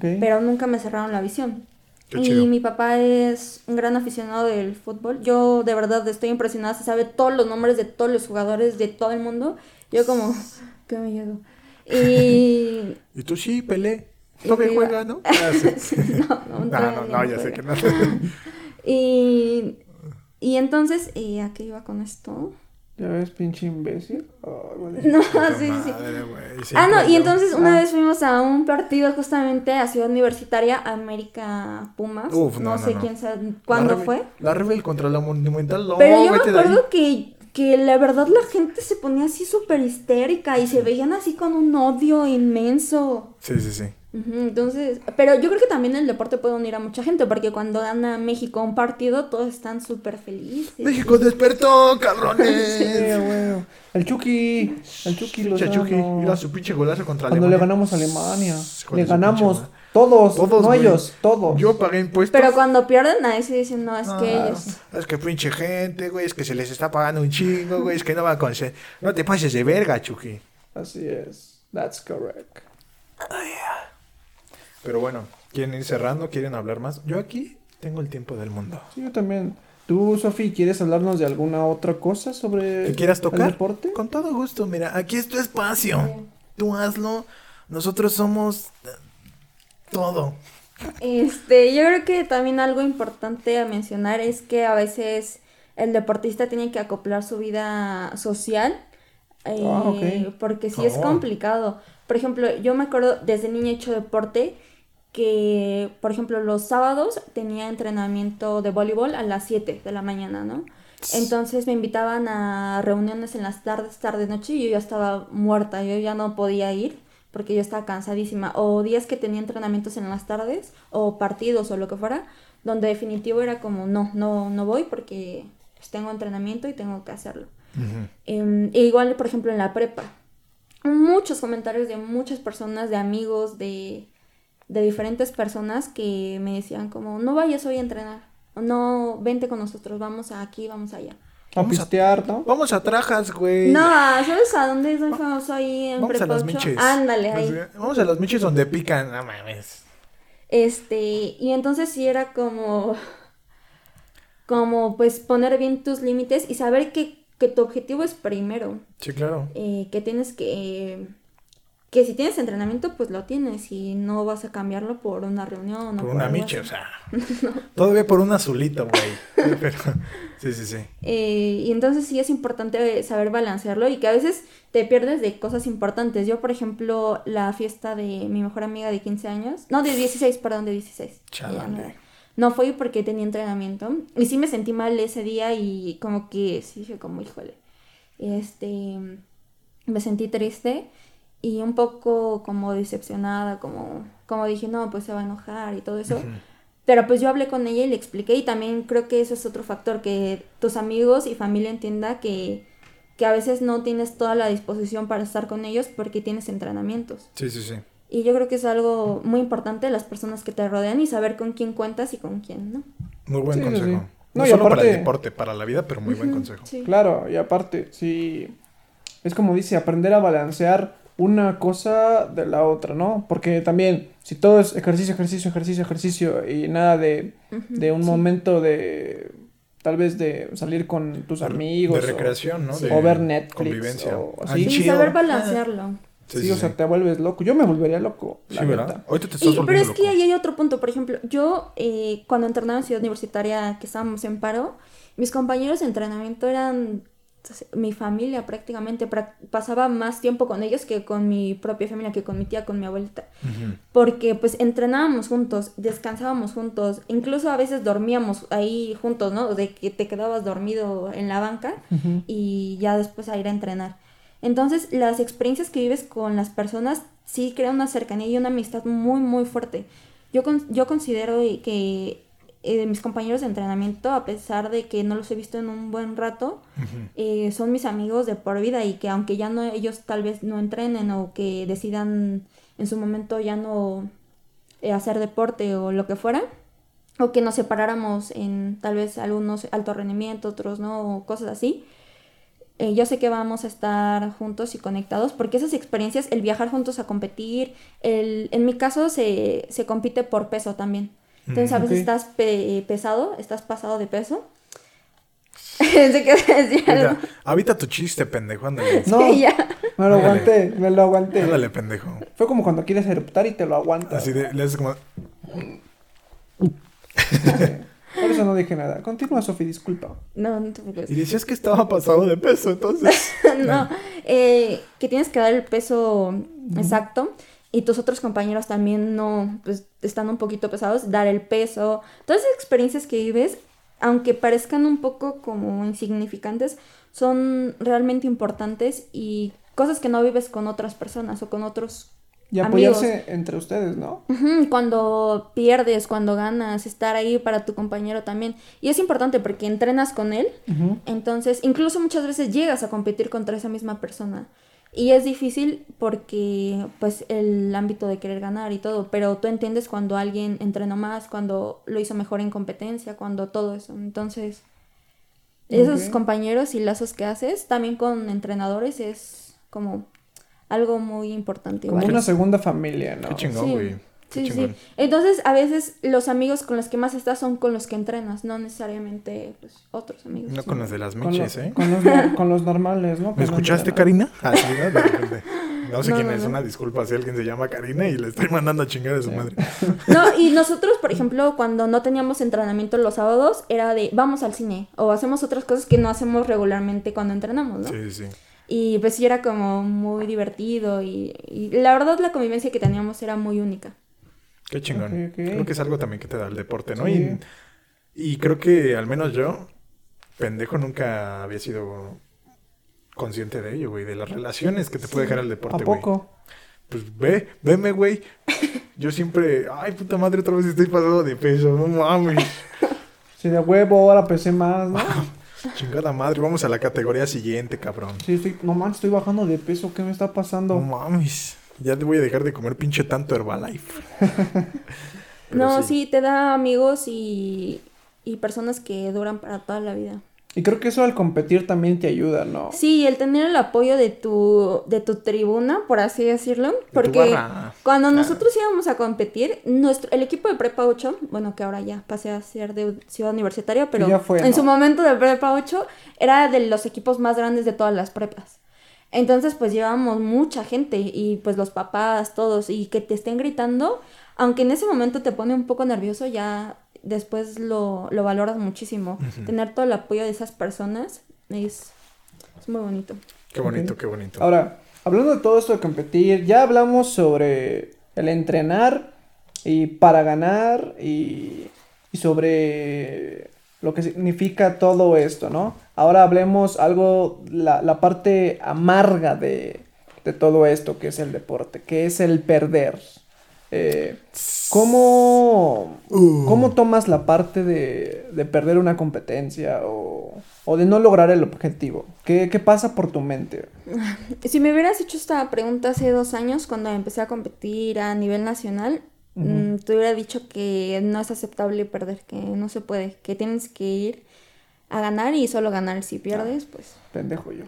Pero nunca me cerraron la visión. Qué y chido. mi papá es un gran aficionado del fútbol. Yo de verdad estoy impresionada, se sabe todos los nombres de todos los jugadores de todo el mundo. Yo como, qué miedo. Y Y tú sí, Pelé. Todavía Y- juega, ¿no? Ah, no, no, No, no, no, ya sé que no. Y, y entonces, ¿y a qué iba con esto? ¿Ya ves, pinche imbécil? Vale. No, sí, sí. madre, güey, Ah, no, y entonces una Ah. vez fuimos a un partido justamente a Ciudad Universitaria, América Pumas. Uf, no, no, no, sé no. quién sabe cuándo fue. La Rebel contra la Monumental, no, Pero yo me acuerdo que, que la verdad la gente se ponía así súper histérica y se veían así con un odio inmenso. Sí, sí, sí. Entonces, pero yo creo que también el deporte puede unir a mucha gente porque cuando gana México un partido todos están súper felices. México despertó, Sí, cabrones. güey. El Chucky. El Chucky lo Chucky, mira su pinche golazo contra Cuando le Alemania. ganamos a Alemania. Le ganamos pinche todos, Todos, no güey. ellos, todos. Yo pagué impuestos. Pero cuando pierden, ahí sí dicen, no, es que ellos. Es que pinche gente, güey, es que se les está pagando un chingo, güey, es que no va a conseguir. No te pases de verga, Chucky. Así es. That's correct. Pero bueno, ¿quieren ir cerrando? ¿Quieren hablar más? Yo aquí tengo el tiempo del mundo. Sí, yo también. ¿Tú, Sofi, quieres hablarnos de alguna otra cosa sobre ¿Te quieras el tocar? deporte? Con todo gusto, mira, aquí es tu espacio. Tú hazlo. Nosotros somos eh, todo. Este, yo creo que también algo importante a mencionar es que a veces el deportista tiene que acoplar su vida social. eh, Ah, ok. Porque sí es Oh. complicado. Por ejemplo, yo me acuerdo desde niña he hecho deporte que, por ejemplo, los sábados tenía entrenamiento de voleibol a las 7 de la mañana, ¿no? Entonces me invitaban a reuniones en las tardes, tarde, noche, y yo ya estaba muerta, yo ya no podía ir porque yo estaba cansadísima. O días que tenía entrenamientos en las tardes, o partidos o lo que fuera, donde definitivo era como, no, no, no voy porque pues, tengo entrenamiento y tengo que hacerlo. Em, e igual, por ejemplo, en la prepa. Muchos comentarios de muchas personas, de amigos, de, de diferentes personas que me decían como, no vayas hoy a entrenar, o no, vente con nosotros, vamos a aquí, vamos allá. A Vamos a- pistear, ¿no? Vamos a Trajas, güey. No, ¿sabes a dónde es muy famoso ahí en Vamos a las 8? miches. Ándale, ahí. Pues, Vamos a las miches donde pican. No mames. Este, y entonces sí era como, como pues poner bien tus límites y saber que, que tu objetivo es primero. Sí, claro. eh, que tienes que que si tienes entrenamiento pues lo tienes y no vas a cambiarlo por una reunión o Por una miche, o sea. Todavía por un azulito, güey. Pero, sí, sí, sí. Eh, y entonces sí es importante saber balancearlo y que a veces te pierdes de cosas importantes. Yo, por ejemplo, la fiesta de mi mejor amiga de 15 años, no, de 16, perdón, de 16. Chale. Ya no, fui porque tenía entrenamiento y sí me sentí mal ese día y como que sí dije como, híjole, este, me sentí triste y un poco como decepcionada, como, como dije, no, pues se va a enojar y todo eso. Pero pues yo hablé con ella y le expliqué y también creo que eso es otro factor, que tus amigos y familia entienda que, que a veces no tienes toda la disposición para estar con ellos porque tienes entrenamientos. Sí, sí, sí. Y yo creo que es algo muy importante las personas que te rodean y saber con quién cuentas y con quién, ¿no? Muy buen Sí, consejo. sí. No, No, y solo para el aparte- deporte, para la vida, pero muy buen consejo. Sí. Claro, y aparte, sí. Es como dice, aprender a balancear una cosa de la otra, ¿no? Porque también, si todo es ejercicio, ejercicio, ejercicio, ejercicio y nada de, de un momento de. Tal vez de salir con tus amigos. De o- recreación, ¿no? Sí. De O ver Netflix. Convivencia. O Ah, así. Sí, chido. saber balancearlo. Sí, Sí, sí, o sea, te vuelves loco. Yo me volvería loco, la Sí, ¿verdad? neta. Ahorita te estás Y, pero es que loco. ahí hay otro punto. Por ejemplo, yo eh, cuando entrenaba en Ciudad Universitaria, que estábamos en paro, mis compañeros de entrenamiento eran mi familia prácticamente. Pasaba más tiempo con ellos que con mi propia familia, que con mi tía, con mi abuelita. Porque pues entrenábamos juntos, descansábamos juntos, incluso a veces dormíamos ahí juntos, ¿no? De que te quedabas dormido en la banca y ya después a ir a entrenar. Entonces, las experiencias que vives con las personas sí crean una cercanía y una amistad muy, muy fuerte. Yo, con- yo considero que eh, mis compañeros de entrenamiento, a pesar de que no los he visto en un buen rato, eh, son mis amigos de por vida y que aunque ya no ellos tal vez no entrenen o que decidan en su momento ya no eh, hacer deporte o lo que fuera, o que nos separáramos en tal vez algunos alto rendimiento, otros no, o cosas así. eh, yo sé que vamos a estar juntos y conectados porque esas experiencias, el viajar juntos a competir, el, en mi caso se, se compite por peso también. Entonces a veces Ok. estás pe- pesado, estás pasado de peso. Pensé que decía algo. habita tu chiste, pendejo. Ándale. No, Sí, ya. me lo aguanté, me lo aguanté. Ándale, pendejo. Fue como cuando quieres eruptar y te lo aguantas. Así de, le haces como. Por eso no dije nada. Continúa, Sofi, disculpa. No, no te preocupes. Y decías que estaba pasado de peso, entonces. no, eh, que tienes que dar el peso exacto y tus otros compañeros también no, pues están un poquito pesados, dar el peso. Todas esas experiencias que vives, aunque parezcan un poco como insignificantes, son realmente importantes y cosas que no vives con otras personas o con otros Y amigos. apoyarse entre ustedes, ¿no? Cuando pierdes, cuando ganas, estar ahí para tu compañero también. Y es importante porque entrenas con él, entonces incluso muchas veces llegas a competir contra esa misma persona. Y es difícil porque pues el ámbito de querer ganar y todo, pero tú entiendes cuando alguien entrenó más, cuando lo hizo mejor en competencia, cuando todo eso. Entonces, esos compañeros y lazos que haces también con entrenadores es como algo muy importante. Como igual. una segunda familia, ¿no? Qué chingón, Sí, güey. Sí, sí. Entonces, a veces los amigos con los que más estás son con los que entrenas, no necesariamente pues, otros amigos. No con los de las Con, meches, ¿eh? con los, no- con los normales, ¿no? ¿Me escuchaste. Karina? Ah, sí, ¿no? De repente. No sé No, quién no, es, no. una disculpa si alguien se llama Karina y le estoy mandando a chingar a su madre. No, y nosotros, por ejemplo, cuando no teníamos entrenamiento los sábados, era de vamos al cine o hacemos otras cosas que no hacemos regularmente cuando entrenamos, ¿no? Sí, sí. Y pues sí era como muy divertido y, y la verdad la convivencia que teníamos era muy única. Qué chingón. Creo que es algo también que te da el deporte, ¿no? Sí. Y, y creo que al menos yo, pendejo, nunca había sido consciente de ello, güey, de las relaciones que te puede dejar el ¿A deporte, güey. poco? Pues ve, veme, güey. Yo siempre, ay, puta madre, otra vez estoy pasado de peso, no mames. Si de huevo, ahora pesé más, ¿no? Chingada madre, vamos a la categoría siguiente, cabrón. Sí, estoy, no manches, estoy bajando de peso, ¿qué me está pasando? No mames. Ya te voy a dejar de comer pinche tanto Herbalife. No, sí. te da amigos y, y personas que duran para toda la vida. Y creo que eso al competir también te ayuda, ¿no? Sí, el tener el apoyo de tu, de tu tribuna, por así decirlo, porque cuando Claro. nosotros íbamos a competir, nuestro, el equipo de Prepa 8, bueno, que ahora ya pasé a ser de Ciudad Universitaria, pero Ya fue, en ¿no? su momento de Prepa 8 era de los equipos más grandes de todas las prepas. Entonces, pues llevábamos mucha gente y pues los papás, todos, y que te estén gritando, aunque en ese momento te pone un poco nervioso, ya después lo, lo valoras muchísimo. Tener todo el apoyo de esas personas es, es muy bonito. Qué bonito, qué bonito. Ahora, hablando de todo esto de competir, ya hablamos sobre el entrenar y para ganar y, y sobre lo que significa todo esto, ¿no? Ahora hablemos algo, la, la parte amarga de, de todo esto que es el deporte, que es el perder. Eh, ¿cómo, Uh. ¿Cómo tomas la parte de, de perder una competencia o, o de no lograr el objetivo? ¿Qué, qué pasa por tu mente? Si me hubieras hecho esta pregunta hace dos años, cuando empecé a competir a nivel nacional, Ujú. mm, te hubiera dicho que no es aceptable perder, que no se puede, que tienes que ir a ganar y solo ganar. Si pierdes, pues... Pendejo yo.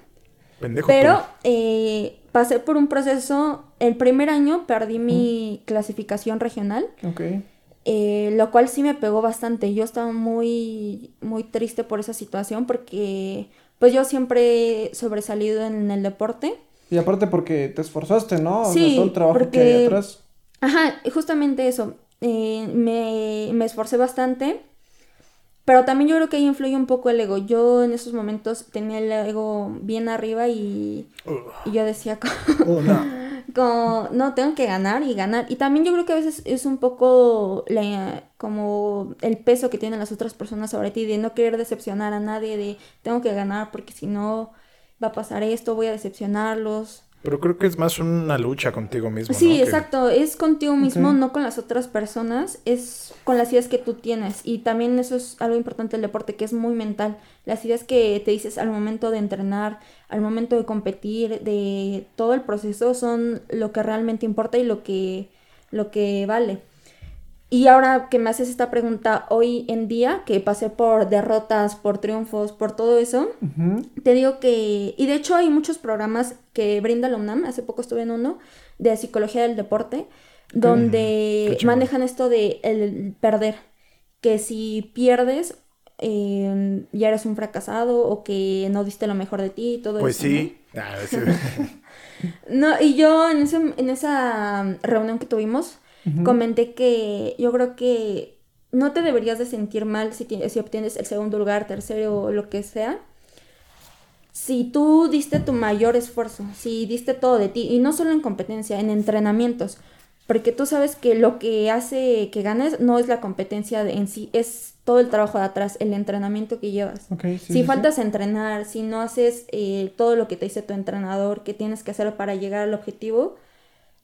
Pendejo Pero eh, pasé por un proceso, el primer año perdí mi clasificación regional, Ok. eh, lo cual sí me pegó bastante. Yo estaba muy, muy triste por esa situación porque pues yo siempre he sobresalido en el deporte. Y aparte porque te esforzaste, ¿no? O sea, Sí, todo el trabajo que porque- hay atrás. Ajá, justamente eso. Eh, me, me esforcé bastante. Pero también yo creo que ahí influye un poco el ego. Yo en esos momentos tenía el ego bien arriba y, y yo decía como, Oh, no. como, no, tengo que ganar y ganar. Y también yo creo que a veces es un poco la, como el peso que tienen las otras personas sobre ti, de no querer decepcionar a nadie, de tengo que ganar porque si no va a pasar esto, voy a decepcionarlos. Pero creo que es más una lucha contigo mismo. Sí, ¿no? Que- exacto, es contigo mismo, no con las otras personas, es con las ideas que tú tienes. Y también eso es algo importante del deporte, que es muy mental. Las ideas que te dices al momento de entrenar, al momento de competir, de todo el proceso, son lo que realmente importa y lo que, lo que vale. Y ahora que me haces esta pregunta hoy en día, que pasé por derrotas, por triunfos, por todo eso, te digo que, y de hecho hay muchos programas que brinda la UNAM, hace poco estuve en uno, de psicología del deporte, donde Qué chingón. manejan esto de el perder, que si pierdes, eh, ya eres un fracasado o que no diste lo mejor de ti y todo Pues eso. ¿no? sí. Ah, sí. No, y yo en, ese, en esa reunión que tuvimos, Comenté que yo creo que no te deberías de sentir mal si, si obtienes el segundo lugar, tercero o lo que sea. Si tú diste tu mayor esfuerzo, si diste todo de ti, y no solo en competencia, en entrenamientos, porque tú sabes que lo que hace que ganes no es la competencia de- en sí, es todo el trabajo de atrás, el entrenamiento que llevas. Ok, sí, si sí, sí. faltas a entrenar, si no haces eh, todo lo que te dice tu entrenador que tienes que hacer para llegar al objetivo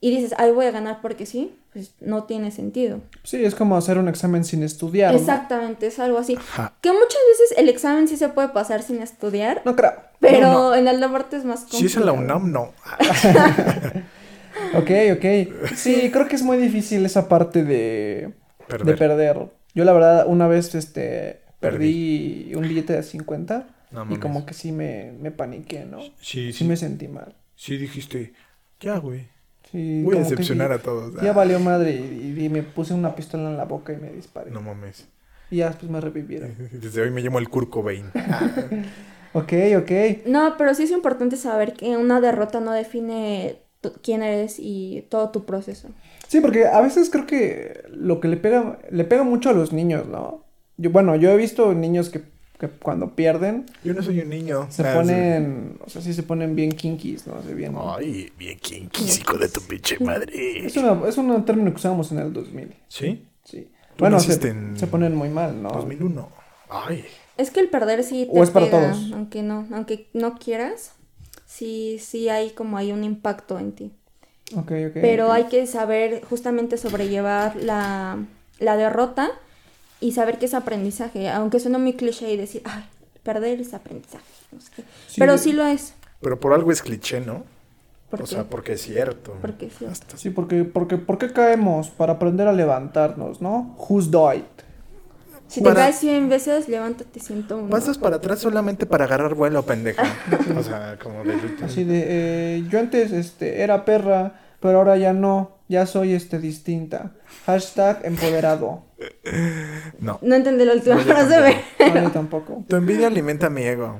y dices, ay, voy a ganar porque sí, pues no tiene sentido. Sí, es como hacer un examen sin estudiar. ¿no? Exactamente, es algo así. Ajá. Que muchas veces el examen sí se puede pasar sin estudiar, No creo. pero No, no. en el deporte es más Si es en la complicado. UNAM, no. Ok, ok. Sí, creo que es muy difícil esa parte de Perder. de perder. Yo la verdad una vez este perdí un billete de 50 No y como que sí me, me paniqué, ¿no? Sí, Sí sí. me sentí mal. Sí dijiste, ya, güey. Sí, Voy a decepcionar a todos. Ya Ah, valió madre y, y me puse una pistola en la boca y me disparé. No mames. Y ya después me revivieron. Desde hoy me llamo el Kurt Cobain. Ok, ok. No, pero sí es importante saber que una derrota no define quién eres y todo tu proceso. Sí, porque a veces creo que lo que le pega, le pega mucho a los niños, ¿no? Yo, bueno, yo he visto niños que, que cuando pierden Yo no soy un niño. se Ah, ponen, o sea, sí se ponen bien kinkies, ¿no? Se bien... Ay, bien quinquísico de tu pinche madre. Es, una- es un término que usamos en el 2000, ¿Sí? sí. Tú Bueno, se, en se ponen muy mal, ¿no? 2001. Ay. Es que el perder sí te O es para pega, todos. aunque no, aunque no quieras, sí, sí hay como hay un impacto en ti. Ok, ok. Pero hay que saber justamente sobrellevar la, la derrota y saber que es aprendizaje, aunque suena muy cliché y decir, ay, perder es aprendizaje. no sé qué. Sí, Pero sí lo es. Pero por algo es cliché, ¿no? ¿Por o qué? sea, porque es cierto. Porque sí. Hasta- Sí, porque, porque, ¿por qué caemos? Para aprender a levantarnos, ¿no? Who's died? Si te Para- caes 100 veces, levántate 101. Pasas para atrás solamente para agarrar vuelo, pendeja. o sea, como de Así de, eh, yo antes, este, era perra, pero ahora ya no, ya soy, este, distinta. Hashtag empoderado. No. No entendí la última frase. No, yo tampoco. Tu envidia alimenta mi ego.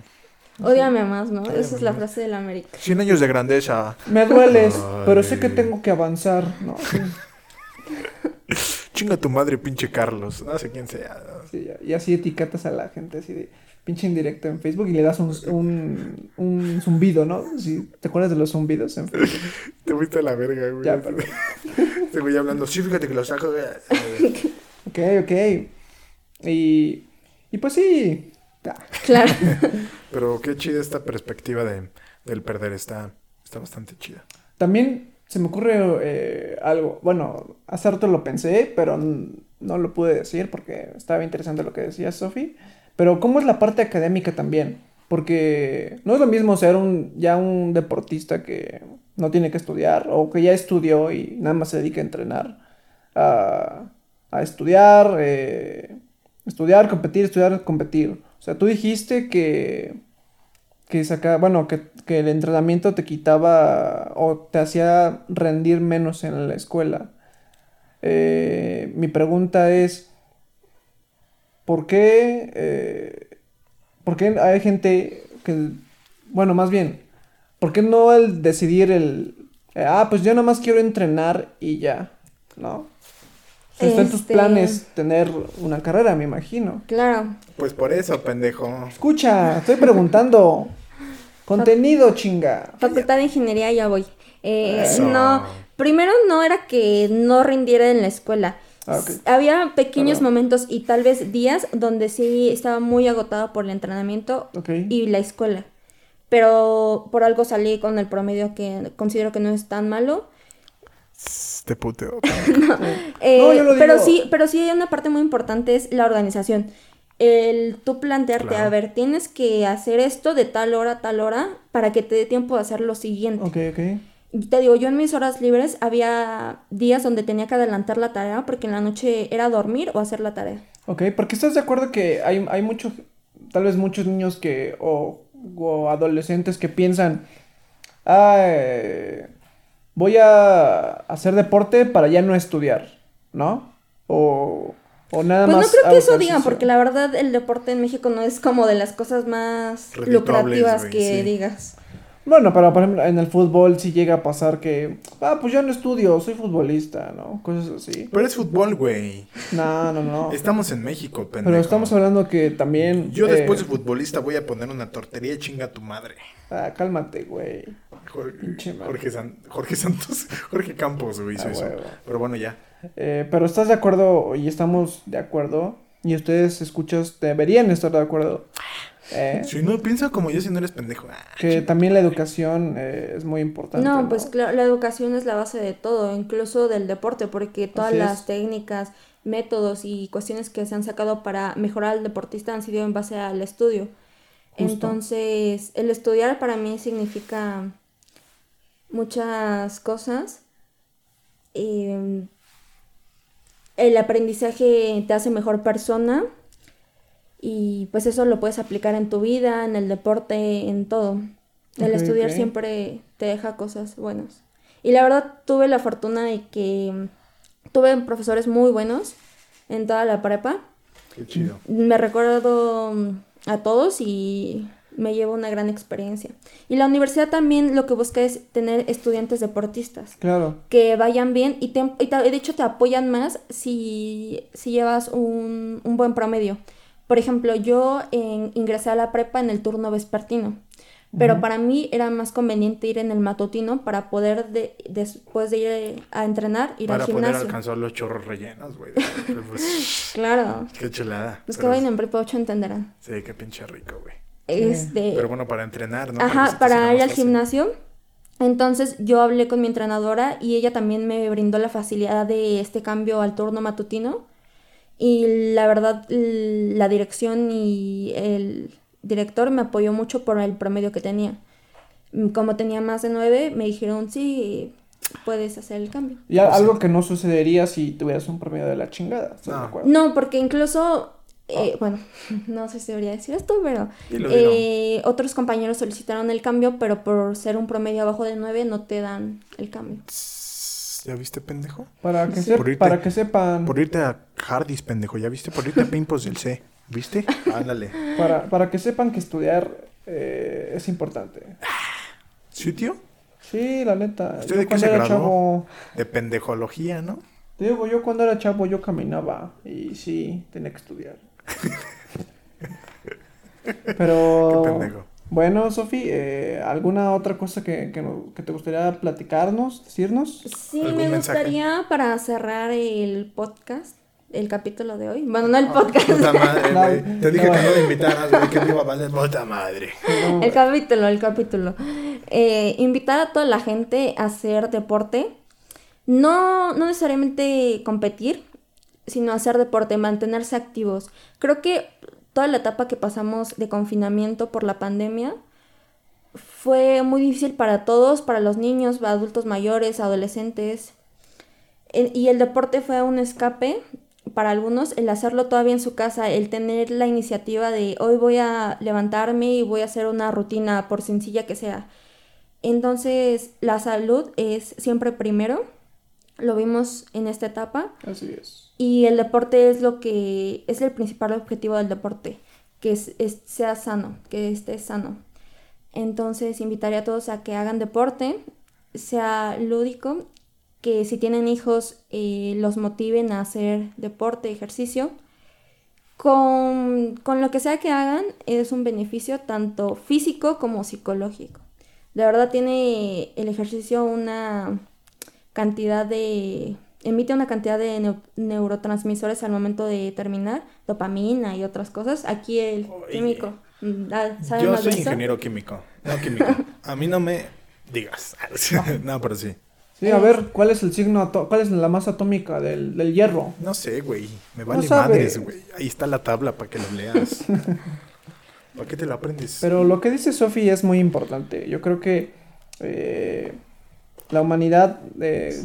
Ódiame más, ¿no? Ódiame Esa es la frase de la América. 100 años de grandeza. Me dueles, Ay. pero sé que tengo que avanzar, ¿no? Sí, Chinga tu madre, pinche Carlos. No sé quién sea. sí, ya- y así etiquetas a la gente, así de pinche indirecto en Facebook y le das un, un, un zumbido, ¿no? Sí, ¿Te acuerdas de los zumbidos en Facebook? Te fuiste a la verga, güey. Ya, perdón. Este güey hablando. Sí, fíjate que lo saco. güey. Ok, ok. Y, y pues sí. Claro. Pero qué chida esta perspectiva de, del perder. Está, está bastante chida. También se me ocurre eh, algo. Bueno, hace rato lo pensé, pero no lo pude decir porque estaba interesante lo que decía Sofi. Pero ¿cómo es la parte académica también? Porque no es lo mismo ser un ya un deportista que no tiene que estudiar o que ya estudió y nada más se dedica a entrenar. A, a estudiar, eh, estudiar, competir, estudiar, competir. O sea, tú dijiste que que saca, bueno, que, que el entrenamiento te quitaba o te hacía rendir menos en la escuela. Eh, mi pregunta es, ¿por qué, eh, por qué hay gente que, bueno, más bien, ¿por qué no el decidir el, eh, ah, pues yo nada más quiero entrenar y ya, ¿no? O sea, está en tus Este- planes tener una carrera, me imagino. Claro. Pues por eso, pendejo. Escucha, estoy preguntando. Contenido, chinga. Facultad de Ingeniería, ya voy. Eh, no, primero no era que no rindiera en la escuela. Ah, Había pequeños Perdón. momentos y tal vez días donde sí estaba muy agotado por el entrenamiento y la escuela. Pero por algo salí con el promedio que considero que no es tan malo. Este puteo. Eh, No, yo lo pero digo- sí, pero sí hay una parte muy importante es la organización. El tú plantearte, Claro. a ver, tienes que hacer esto de tal hora a tal hora para que te dé tiempo de hacer lo siguiente. Ok, ok. Te digo, yo en mis horas libres había días donde tenía que adelantar la tarea porque en la noche era dormir o hacer la tarea. Ok, porque estás de acuerdo que hay, hay muchos, tal vez muchos niños que, o, o adolescentes que piensan, ah, eh, voy a hacer deporte para ya no estudiar, ¿no? O, o nada Pues más. no creo que eso digan, porque la verdad el deporte en México no es como de las cosas más lucrativas que sí. digas. Bueno, pero por ejemplo, en el fútbol sí llega a pasar que, ah, pues ya no estudio, soy futbolista, ¿no? Cosas así. Pero es fútbol, güey. No, no, no. Estamos en México, pendejo. Pero estamos hablando que también. Yo eh, después de futbolista voy a poner una tortería y chinga a tu madre. Ah, cálmate, güey. Jorge, San- Jorge Santos, Jorge Campos, güey, hizo Ah, eso. Pero bueno, ya. Eh, pero estás de acuerdo y estamos de acuerdo. Y ustedes escuchas deberían estar de acuerdo. Eh, Si no piensa como yo, si no eres pendejo. Ah, que también la educación eh, es muy importante. No, pues claro, la educación es la base de todo, incluso del deporte, porque todas Así es. las técnicas, métodos y cuestiones que se han sacado para mejorar al deportista han sido en base al estudio. Justo. Entonces, el estudiar para mí significa muchas cosas. Eh, el aprendizaje te hace mejor persona y pues eso lo puedes aplicar en tu vida, en el deporte, en todo. El estudiar siempre te deja cosas buenas. Y la verdad tuve la fortuna de que mm, tuve profesores muy buenos en toda la prepa. Qué chido. Me recuerdo mm, a todos y me llevo una gran experiencia. Y la universidad también lo que busca es tener estudiantes deportistas Claro. que vayan bien y, te, y te- de hecho te apoyan más si, si llevas un, un buen promedio. Por ejemplo, yo en- ingresé a la prepa en el turno vespertino, pero para mí era más conveniente ir en el matutino para poder, de- después de ir eh, a entrenar, ir Para al poder gimnasio. alcanzar los chorros rellenos, güey. Pues, Claro, qué chulada. los que Pero- vayan en prepa 8 entenderán. Sí, qué pinche rico, güey. Este, Pero bueno, para entrenar, ¿no? Ajá, que para ir al fácil. gimnasio. Entonces yo hablé con mi entrenadora y ella también me brindó la facilidad de este cambio al turno matutino. Y la verdad, la dirección y el director me apoyó mucho por el promedio que tenía. Mm, Como tenía más de nueve, me dijeron, sí, puedes hacer el cambio. Y a- algo que no sucedería si tuvieras un promedio de la chingada. ¿estás de No. acuerdo? No, porque incluso, eh, bueno, no sé si debería decir esto, pero eh, otros compañeros solicitaron el cambio, pero por ser un promedio abajo de 9 no te dan el cambio. ¿Ya viste, pendejo? Para que, Sí. sep- Por irte- para que sepan. Por irte a Hardys, pendejo. ¿Ya viste? Por irte a Pimpos del C. ¿Viste? Ándale. Para, para que sepan que estudiar eh, es importante. ¿Sí, tío? Sí, la neta. ¿Usted Yo de qué se graduó? chavo. De pendejología, ¿no? Te digo, yo cuando era chavo yo caminaba y sí, tenía que estudiar. Pero... Qué pendejo. Bueno, Sofi, eh, ¿alguna otra cosa que, que, te gustaría platicarnos, decirnos? Sí, ¿Algún me mensaje? gustaría para cerrar el podcast, el capítulo de hoy. Bueno, no el podcast, Puta madre, No, güey. Te dije no. que no me invitaras, güey. Que me iba a valer puta madre. No, el capítulo, el capítulo. Eh, invitar a toda la gente a hacer deporte. No, no necesariamente competir, sino hacer deporte, mantenerse activos. Creo que toda la etapa que pasamos de confinamiento por la pandemia fue muy difícil para todos, para los niños, adultos mayores, adolescentes. Y el deporte fue un escape para algunos, el hacerlo todavía en su casa, el tener la iniciativa de hoy voy a levantarme y voy a hacer una rutina, por sencilla que sea. Entonces, la salud es siempre primero, lo vimos en esta etapa. Así es. Y el deporte es lo que es el principal objetivo del deporte, que es, es- sea sano, que esté sano. Entonces invitaría a todos a que hagan deporte, sea lúdico, que si tienen hijos eh, los motiven a hacer deporte, ejercicio. Con, con lo que sea que hagan es un beneficio tanto físico como psicológico. De verdad tiene el ejercicio una cantidad de... emite una cantidad de neu- neurotransmisores al momento de terminar, dopamina y otras cosas. Aquí el Oye. químico mm, sabe Yo más de soy eso. ingeniero químico. No químico. A mí no me digas. No, pero sí. Sí, a ver, ¿cuál es el signo, cuál es la masa atómica del, del hierro? No sé, güey. Me vale sabes. madres, güey. Ahí está la tabla para que lo leas. ¿Para qué te la aprendes? Pero lo que dice Sofi es muy importante. Yo creo que eh, La humanidad, eh,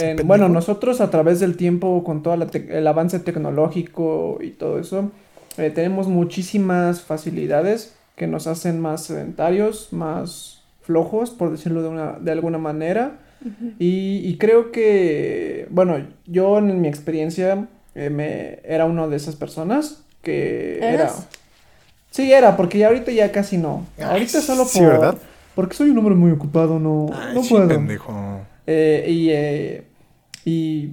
en- bueno, nosotros a través del tiempo, con todo el avance tecnológico y todo eso, eh, tenemos muchísimas facilidades que nos hacen más sedentarios, más flojos, por decirlo de, una, de alguna manera. y, y creo que, bueno, yo en mi experiencia eh, me, era una de esas personas que era... Sí, era, porque ya ahorita ya casi no. Ay, ahorita solo por... sí, ¿verdad? Porque soy un hombre muy ocupado, no, Ay, no sí, puedo. pendejo. Eh, y, eh, y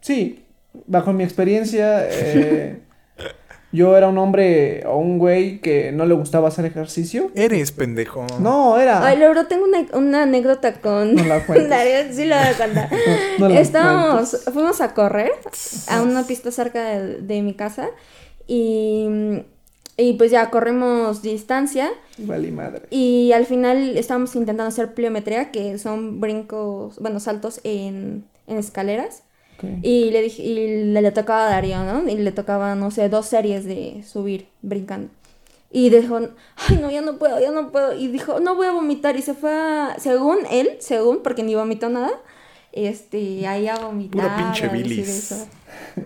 sí, bajo mi experiencia, eh, yo era un hombre o un güey que no le gustaba hacer ejercicio. Eres pendejo. No, era... Ay, Laura, tengo una, una anécdota con No la. Darío, sí la voy a contar. No la Estábamos, fuimos a correr a una pista cerca de, de mi casa y, y pues ya corrimos distancia Vale madre. y al final estábamos intentando hacer pliometría, que son brincos, bueno, saltos en, en escaleras. Y le dije, y le, le tocaba a Darío, ¿no? Y le tocaba, no sé, dos series de subir brincando. Y dijo, ay, no, ya no puedo, ya no puedo. Y dijo, no voy a vomitar. Y se fue a, según él, según, porque ni vomitó nada, este, ahí a vomitar. Pura pinche bilis.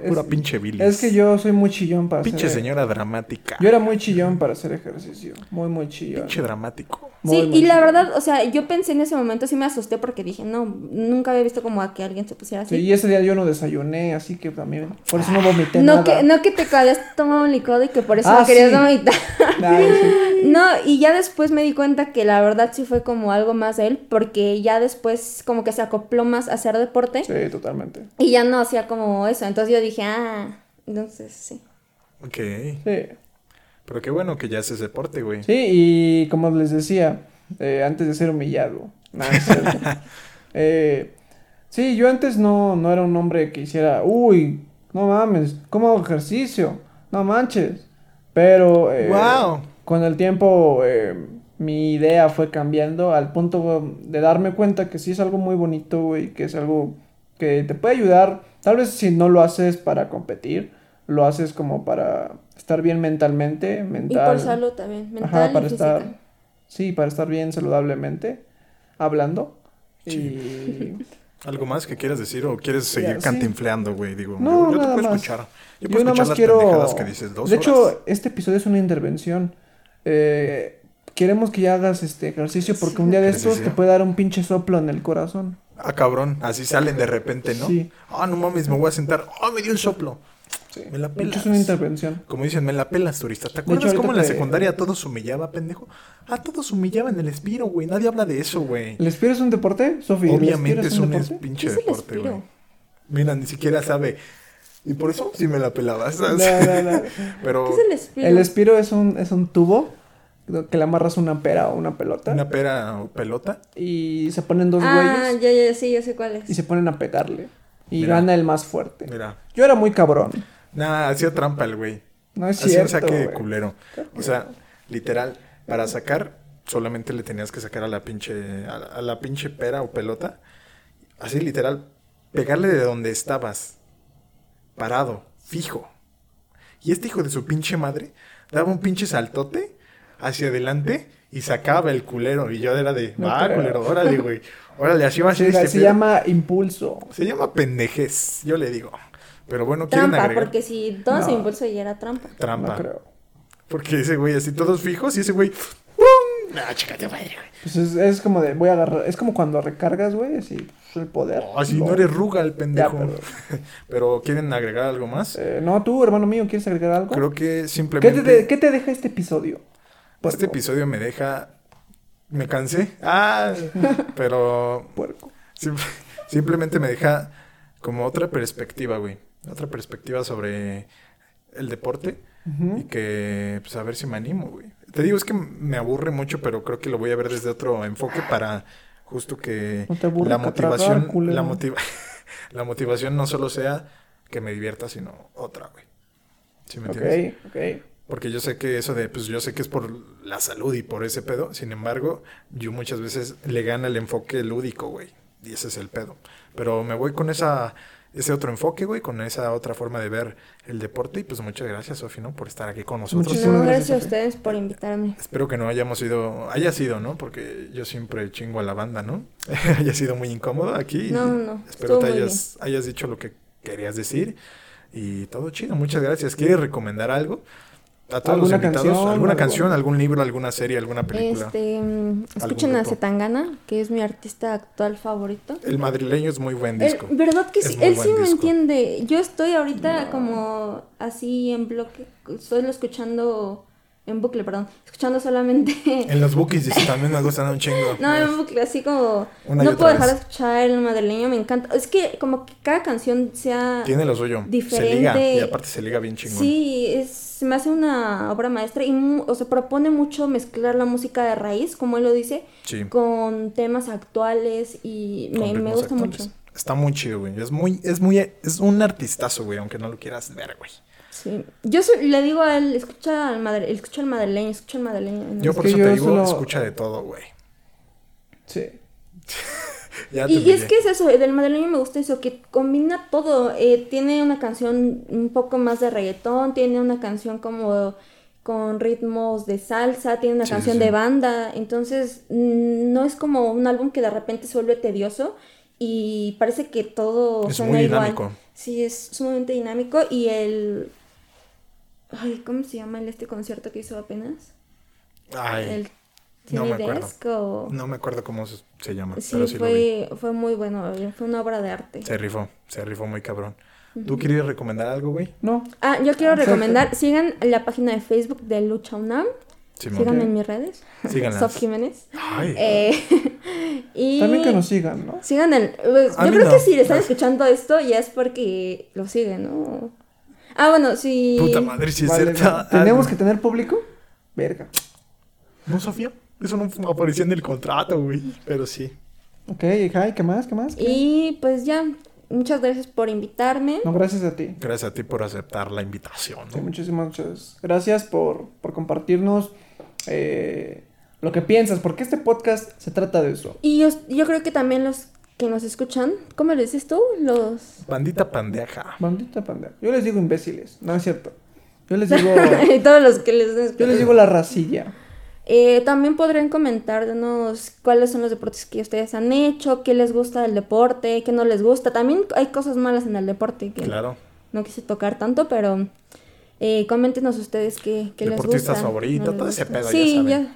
Pura pinche bilis. Es que yo soy muy chillón para Pinche hacer... señora dramática. Yo era muy chillón para hacer ejercicio. Muy, muy chillón. Pinche dramático. Muy, Sí, muy y la verdad, o sea, yo pensé en ese momento, sí me asusté porque dije, no, nunca había visto como a que alguien se pusiera Sí, así. y ese día yo no desayuné, así que también... Por eso no vomité no, nada. que, no que te habías tomado un licuado y que por eso Ah, no querías sí. vomitar. Ay, sí. No, y ya después me di cuenta que la verdad sí fue como algo más de él, porque ya después como que se acopló más a hacer deporte Sí, totalmente. y ya no hacía como eso. Entonces yo dije, ah, entonces sí. Ok. Sí. Pero qué bueno que ya haces deporte, güey. Sí, y como les decía, eh, antes de ser humillado. Eh, sí, yo antes no, no era un hombre que hiciera, uy, no mames, ¿cómo hago ejercicio? No manches. Pero eh, Wow. con el tiempo eh, mi idea fue cambiando al punto de darme cuenta que sí es algo muy bonito, güey, que es algo que te puede ayudar. Tal vez si no lo haces para competir, lo haces como para estar bien mentalmente, Y mental. por salud también, mental Ajá, para y física. estar, sí, para estar bien saludablemente, hablando. Y ¿Algo más que quieras decir o quieres seguir sí. cantinfleando, güey? Digo, No, yo, yo te nada puedo más. escuchar. Yo, yo puedo nada escuchar más las quiero. pendejadas que dices dos de horas. hecho, este episodio es una intervención. Eh, queremos que ya hagas este ejercicio porque un día de estos te puede dar un pinche soplo en el corazón. Ah, cabrón, así salen de repente, ¿no? Sí. Ah, no mames, me voy a sentar. Ah, me dio un soplo. Sí. Me la De hecho, pelas. es una intervención. Como dicen, me la pelas, turista. ¿Te hecho, acuerdas ahorita cómo en la secundaria a todos humillaba, pendejo? A todos humillaban el espiro, güey. Nadie habla de eso, güey. ¿El espiro es un deporte, Sofía? ¿El Obviamente es un deporte? pinche ¿Qué es el deporte, güey. Mira, ni siquiera sabe. Y por eso sí me la pelabas. No, no, no. Pero ¿Qué es el espiro? El espiro es un, es un tubo que le amarras una pera o una pelota una pera o pelota. y se ponen dos Ah, güeyes ya, ya, sí, yo sé cuál es. y se ponen a pegarle. Y Mira. gana el más fuerte. Mira. Yo era muy cabrón. Nah, hacía trampa el güey. No es Hacía un cierto. saque de culero. O sea, literal, para sacar, solamente le tenías que sacar a la pinche, a la, a la pinche pera o pelota. Así literal, pegarle de donde estabas. Parado, fijo. Y este hijo de su pinche madre daba un pinche saltote hacia adelante y sacaba el culero. Y yo era de, No va, creo. culero, órale, güey. Órale, así va a ser Se, este se pedo". llama impulso. Se llama pendejez, yo le digo. Pero bueno, quieren Trampa, agregar porque si todo No. se impulso ya era trampa. trampa. No creo. Porque ese güey así todos fijos y ese güey. ¡pum! Ah, chícate, madre, güey. Pues es, es como de, voy a agarrar, es como cuando recargas, güey, así, pues, el poder. Oh, así no eres ruga el pendejo. Ya, perdón. Pero quieren agregar algo más. Eh, no, tú, hermano mío, ¿quieres agregar algo? Creo que ¿Qué, te, simplemente de- qué te deja este episodio? este episodio me deja. Me cansé. Ah, pero Puerco. sim- simplemente me deja como otra perspectiva, güey. Otra perspectiva sobre el deporte. Y que, pues a ver si me animo, güey. Te digo, es que me aburre mucho, pero creo que lo voy a ver desde otro enfoque para justo que No te aburre la motivación, tragar, la, motiva la motivación no solo sea que me divierta, sino otra, güey. ¿Sí me entiendes? Ok, ok. Porque yo sé que eso de, pues yo sé que es por la salud y por ese pedo. Sin embargo, yo muchas veces le gana el enfoque lúdico, güey. Y ese es el pedo. Pero me voy con esa, ese otro enfoque, güey, con esa otra forma de ver el deporte. Y pues muchas gracias, Sofi, ¿no? Por estar aquí con nosotros. Muchísimas No, gracias, gracias a ustedes por invitarme. Espero que no hayamos sido, haya sido, ¿no? Porque yo siempre chingo a la banda, ¿no? haya sido muy incómodo aquí. No, no, Espero muy hayas, hayas dicho lo que querías decir. Y todo chido, muchas gracias. ¿Quieres recomendar algo? A todos los ¿Alguna invitados, canción, alguna algo? canción, algún libro, alguna serie, alguna película. Este, mm, escuchen a? Zetangana, que es mi artista actual favorito. El madrileño es muy buen disco. ¿Verdad que Es sí? Él sí me disco. entiende. Yo estoy ahorita como así en bloque, solo escuchando, en bucle, perdón, escuchando solamente... En los bookies dice, también me gustan un chingo. No, en bucle, así como... Una no puedo dejar de escuchar el madrileño, me encanta. Es que como que cada canción sea... Tiene lo suyo. Se Diferente. liga. Y aparte se liga bien chingón. Sí, es, se me hace una obra maestra y o sea, propone mucho mezclar la música de raíz, como él lo dice, Sí. con temas actuales y me, me gusta actuales. mucho. Está muy chido, güey. Es muy, es muy, es un artistazo, güey, aunque no lo quieras ver, güey. Sí. Yo le digo a él, escucha al, madre, escucha al madrileño, escucha al madrileño. Yo por eso yo te digo, solo- escucha de todo, güey. Sí. Ya te Y, y es que es eso, del madrileño me gusta eso, que combina todo. Eh, tiene una canción un poco más de reggaetón, tiene una canción como con ritmos de salsa, tiene una Sí, canción sí, de banda. Entonces, mm, no es como un álbum que de repente se vuelve tedioso y parece que todo Es suena muy igual. dinámico. Sí, es sumamente dinámico y el... Ay, ¿cómo se llama el este concierto que hizo apenas? Ay, El no me acuerdo. O... no me acuerdo cómo se, llama, Sí, pero sí lo vi. fue, fue muy bueno, fue una obra de arte. Se rifó, se rifó muy cabrón. ¿Tú quieres recomendar algo, güey? No. Ah, yo quiero recomendar, sigan la página de Facebook de Lucha UNAM, Simón. síganme en mis redes, Síganlas. Sof Jiménez. Ay, Eh, y También que nos sigan, ¿no? sigan el... pues, yo creo no. que si le están escuchando esto ya es porque lo siguen, ¿no? Ah, bueno, sí. puta madre, si es Vale, cierto. ¿Tenemos Ah, que tener público? Verga. No, Sofía. Eso no aparecía en el contrato, güey. Pero sí. Ok, hi, ¿qué más? ¿Qué más? ¿Qué? Y pues ya, muchas gracias por invitarme. No, gracias a ti. Gracias a ti por aceptar la invitación, Sí, muchísimas muchas gracias por, por compartirnos eh, lo que piensas, porque este podcast se trata de eso. Y yo, yo creo que también los que nos escuchan, ¿cómo le dices tú? Los... Bandita pandeja. Bandita panda. Yo les digo imbéciles, no es cierto. Yo les digo, y todos los que les yo les digo la racilla. Eh, también podrían comentarnos cuáles son los deportes que ustedes han hecho, qué les gusta del deporte, qué no les gusta. También hay cosas malas en el deporte que Claro. no quise tocar tanto, pero eh, coméntenos ustedes qué, qué les gusta. Deportistas favoritos, les todo ese pedo, ya Sí, saben.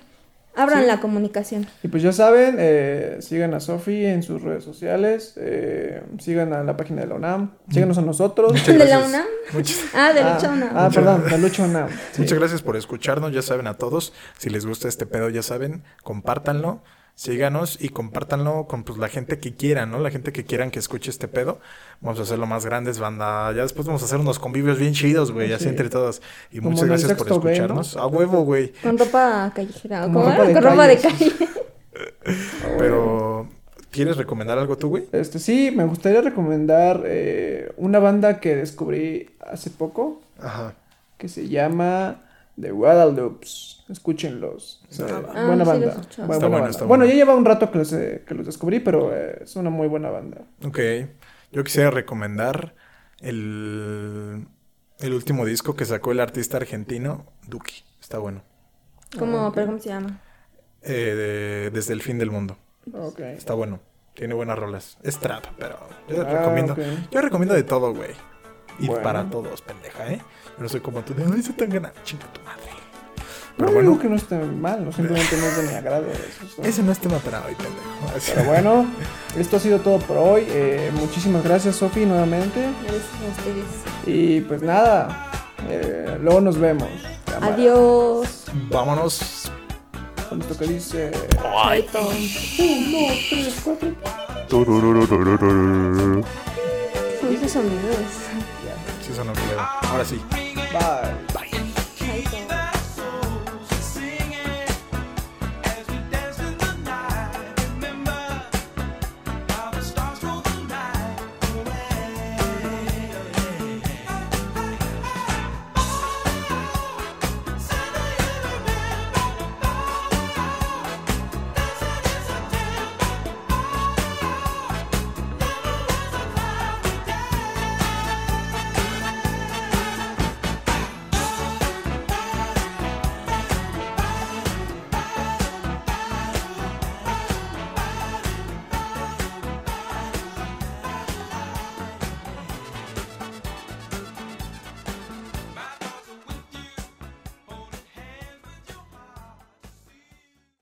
Abran Sí. la comunicación. Y pues ya saben, eh, sigan a Sofi en sus redes sociales, eh, sigan a la página de la UNAM, síganos a nosotros. Muchas ¿De la. UNAM? Muchas, Ah, de Ah, Lucha UNAM. Ah, perdón, de Lucha UNAM. sí. muchas gracias por escucharnos. Ya saben a todos. Si les gusta este pedo, ya saben, compártanlo. Síganos y compártanlo con pues, la gente que quieran, ¿no? La gente que quieran que escuche este pedo. Vamos a hacerlo más grandes, banda. Ya después vamos a hacer unos convivios bien chidos, güey. Así Sí. entre todos. Y Como muchas gracias por sexto B, ¿no? escucharnos. A huevo, güey. Con ropa callejera. ¿Cómo ropa de Con ropa de calle, calle. Pero, ¿quieres recomendar algo tú, güey? Este, sí, me gustaría recomendar eh, una banda que descubrí hace poco, Ajá. que se llama The Guadalupes. Escúchenlos. O sea, Ah, buena sí, banda. escuchado. buena Está bueno, banda. está Bueno, bueno. ya lleva un rato que los, eh, que los descubrí, pero eh, es una muy buena banda. Ok. Yo quisiera recomendar el, el último disco que sacó el artista argentino, Duki. Está bueno. ¿Cómo, ok. pero cómo se llama? Eh, de- desde el fin del mundo. Ok. Está bueno. Tiene buenas rolas. Es trap, pero yo Ah, recomiendo. Yo recomiendo de todo, güey. Y Bueno. para todos, pendeja, ¿eh? Yo no soy como tú de, ay, se tan gana. Chinga tu madre. No Pero digo bueno, que no esté mal, no, simplemente no es de mi agrado. eso es- ese no es tema para hoy, pendejo. Pero bueno, esto ha sido todo por hoy. Eh, muchísimas gracias, Sofi, nuevamente. Gracias a ustedes. Y pues nada, eh, luego nos vemos. Cámara. Adiós. Vámonos. Con esto que dice. Chaito. Uno, tres, cuatro. Son esos sonidos. Sí, son. Ahora sí. Bye.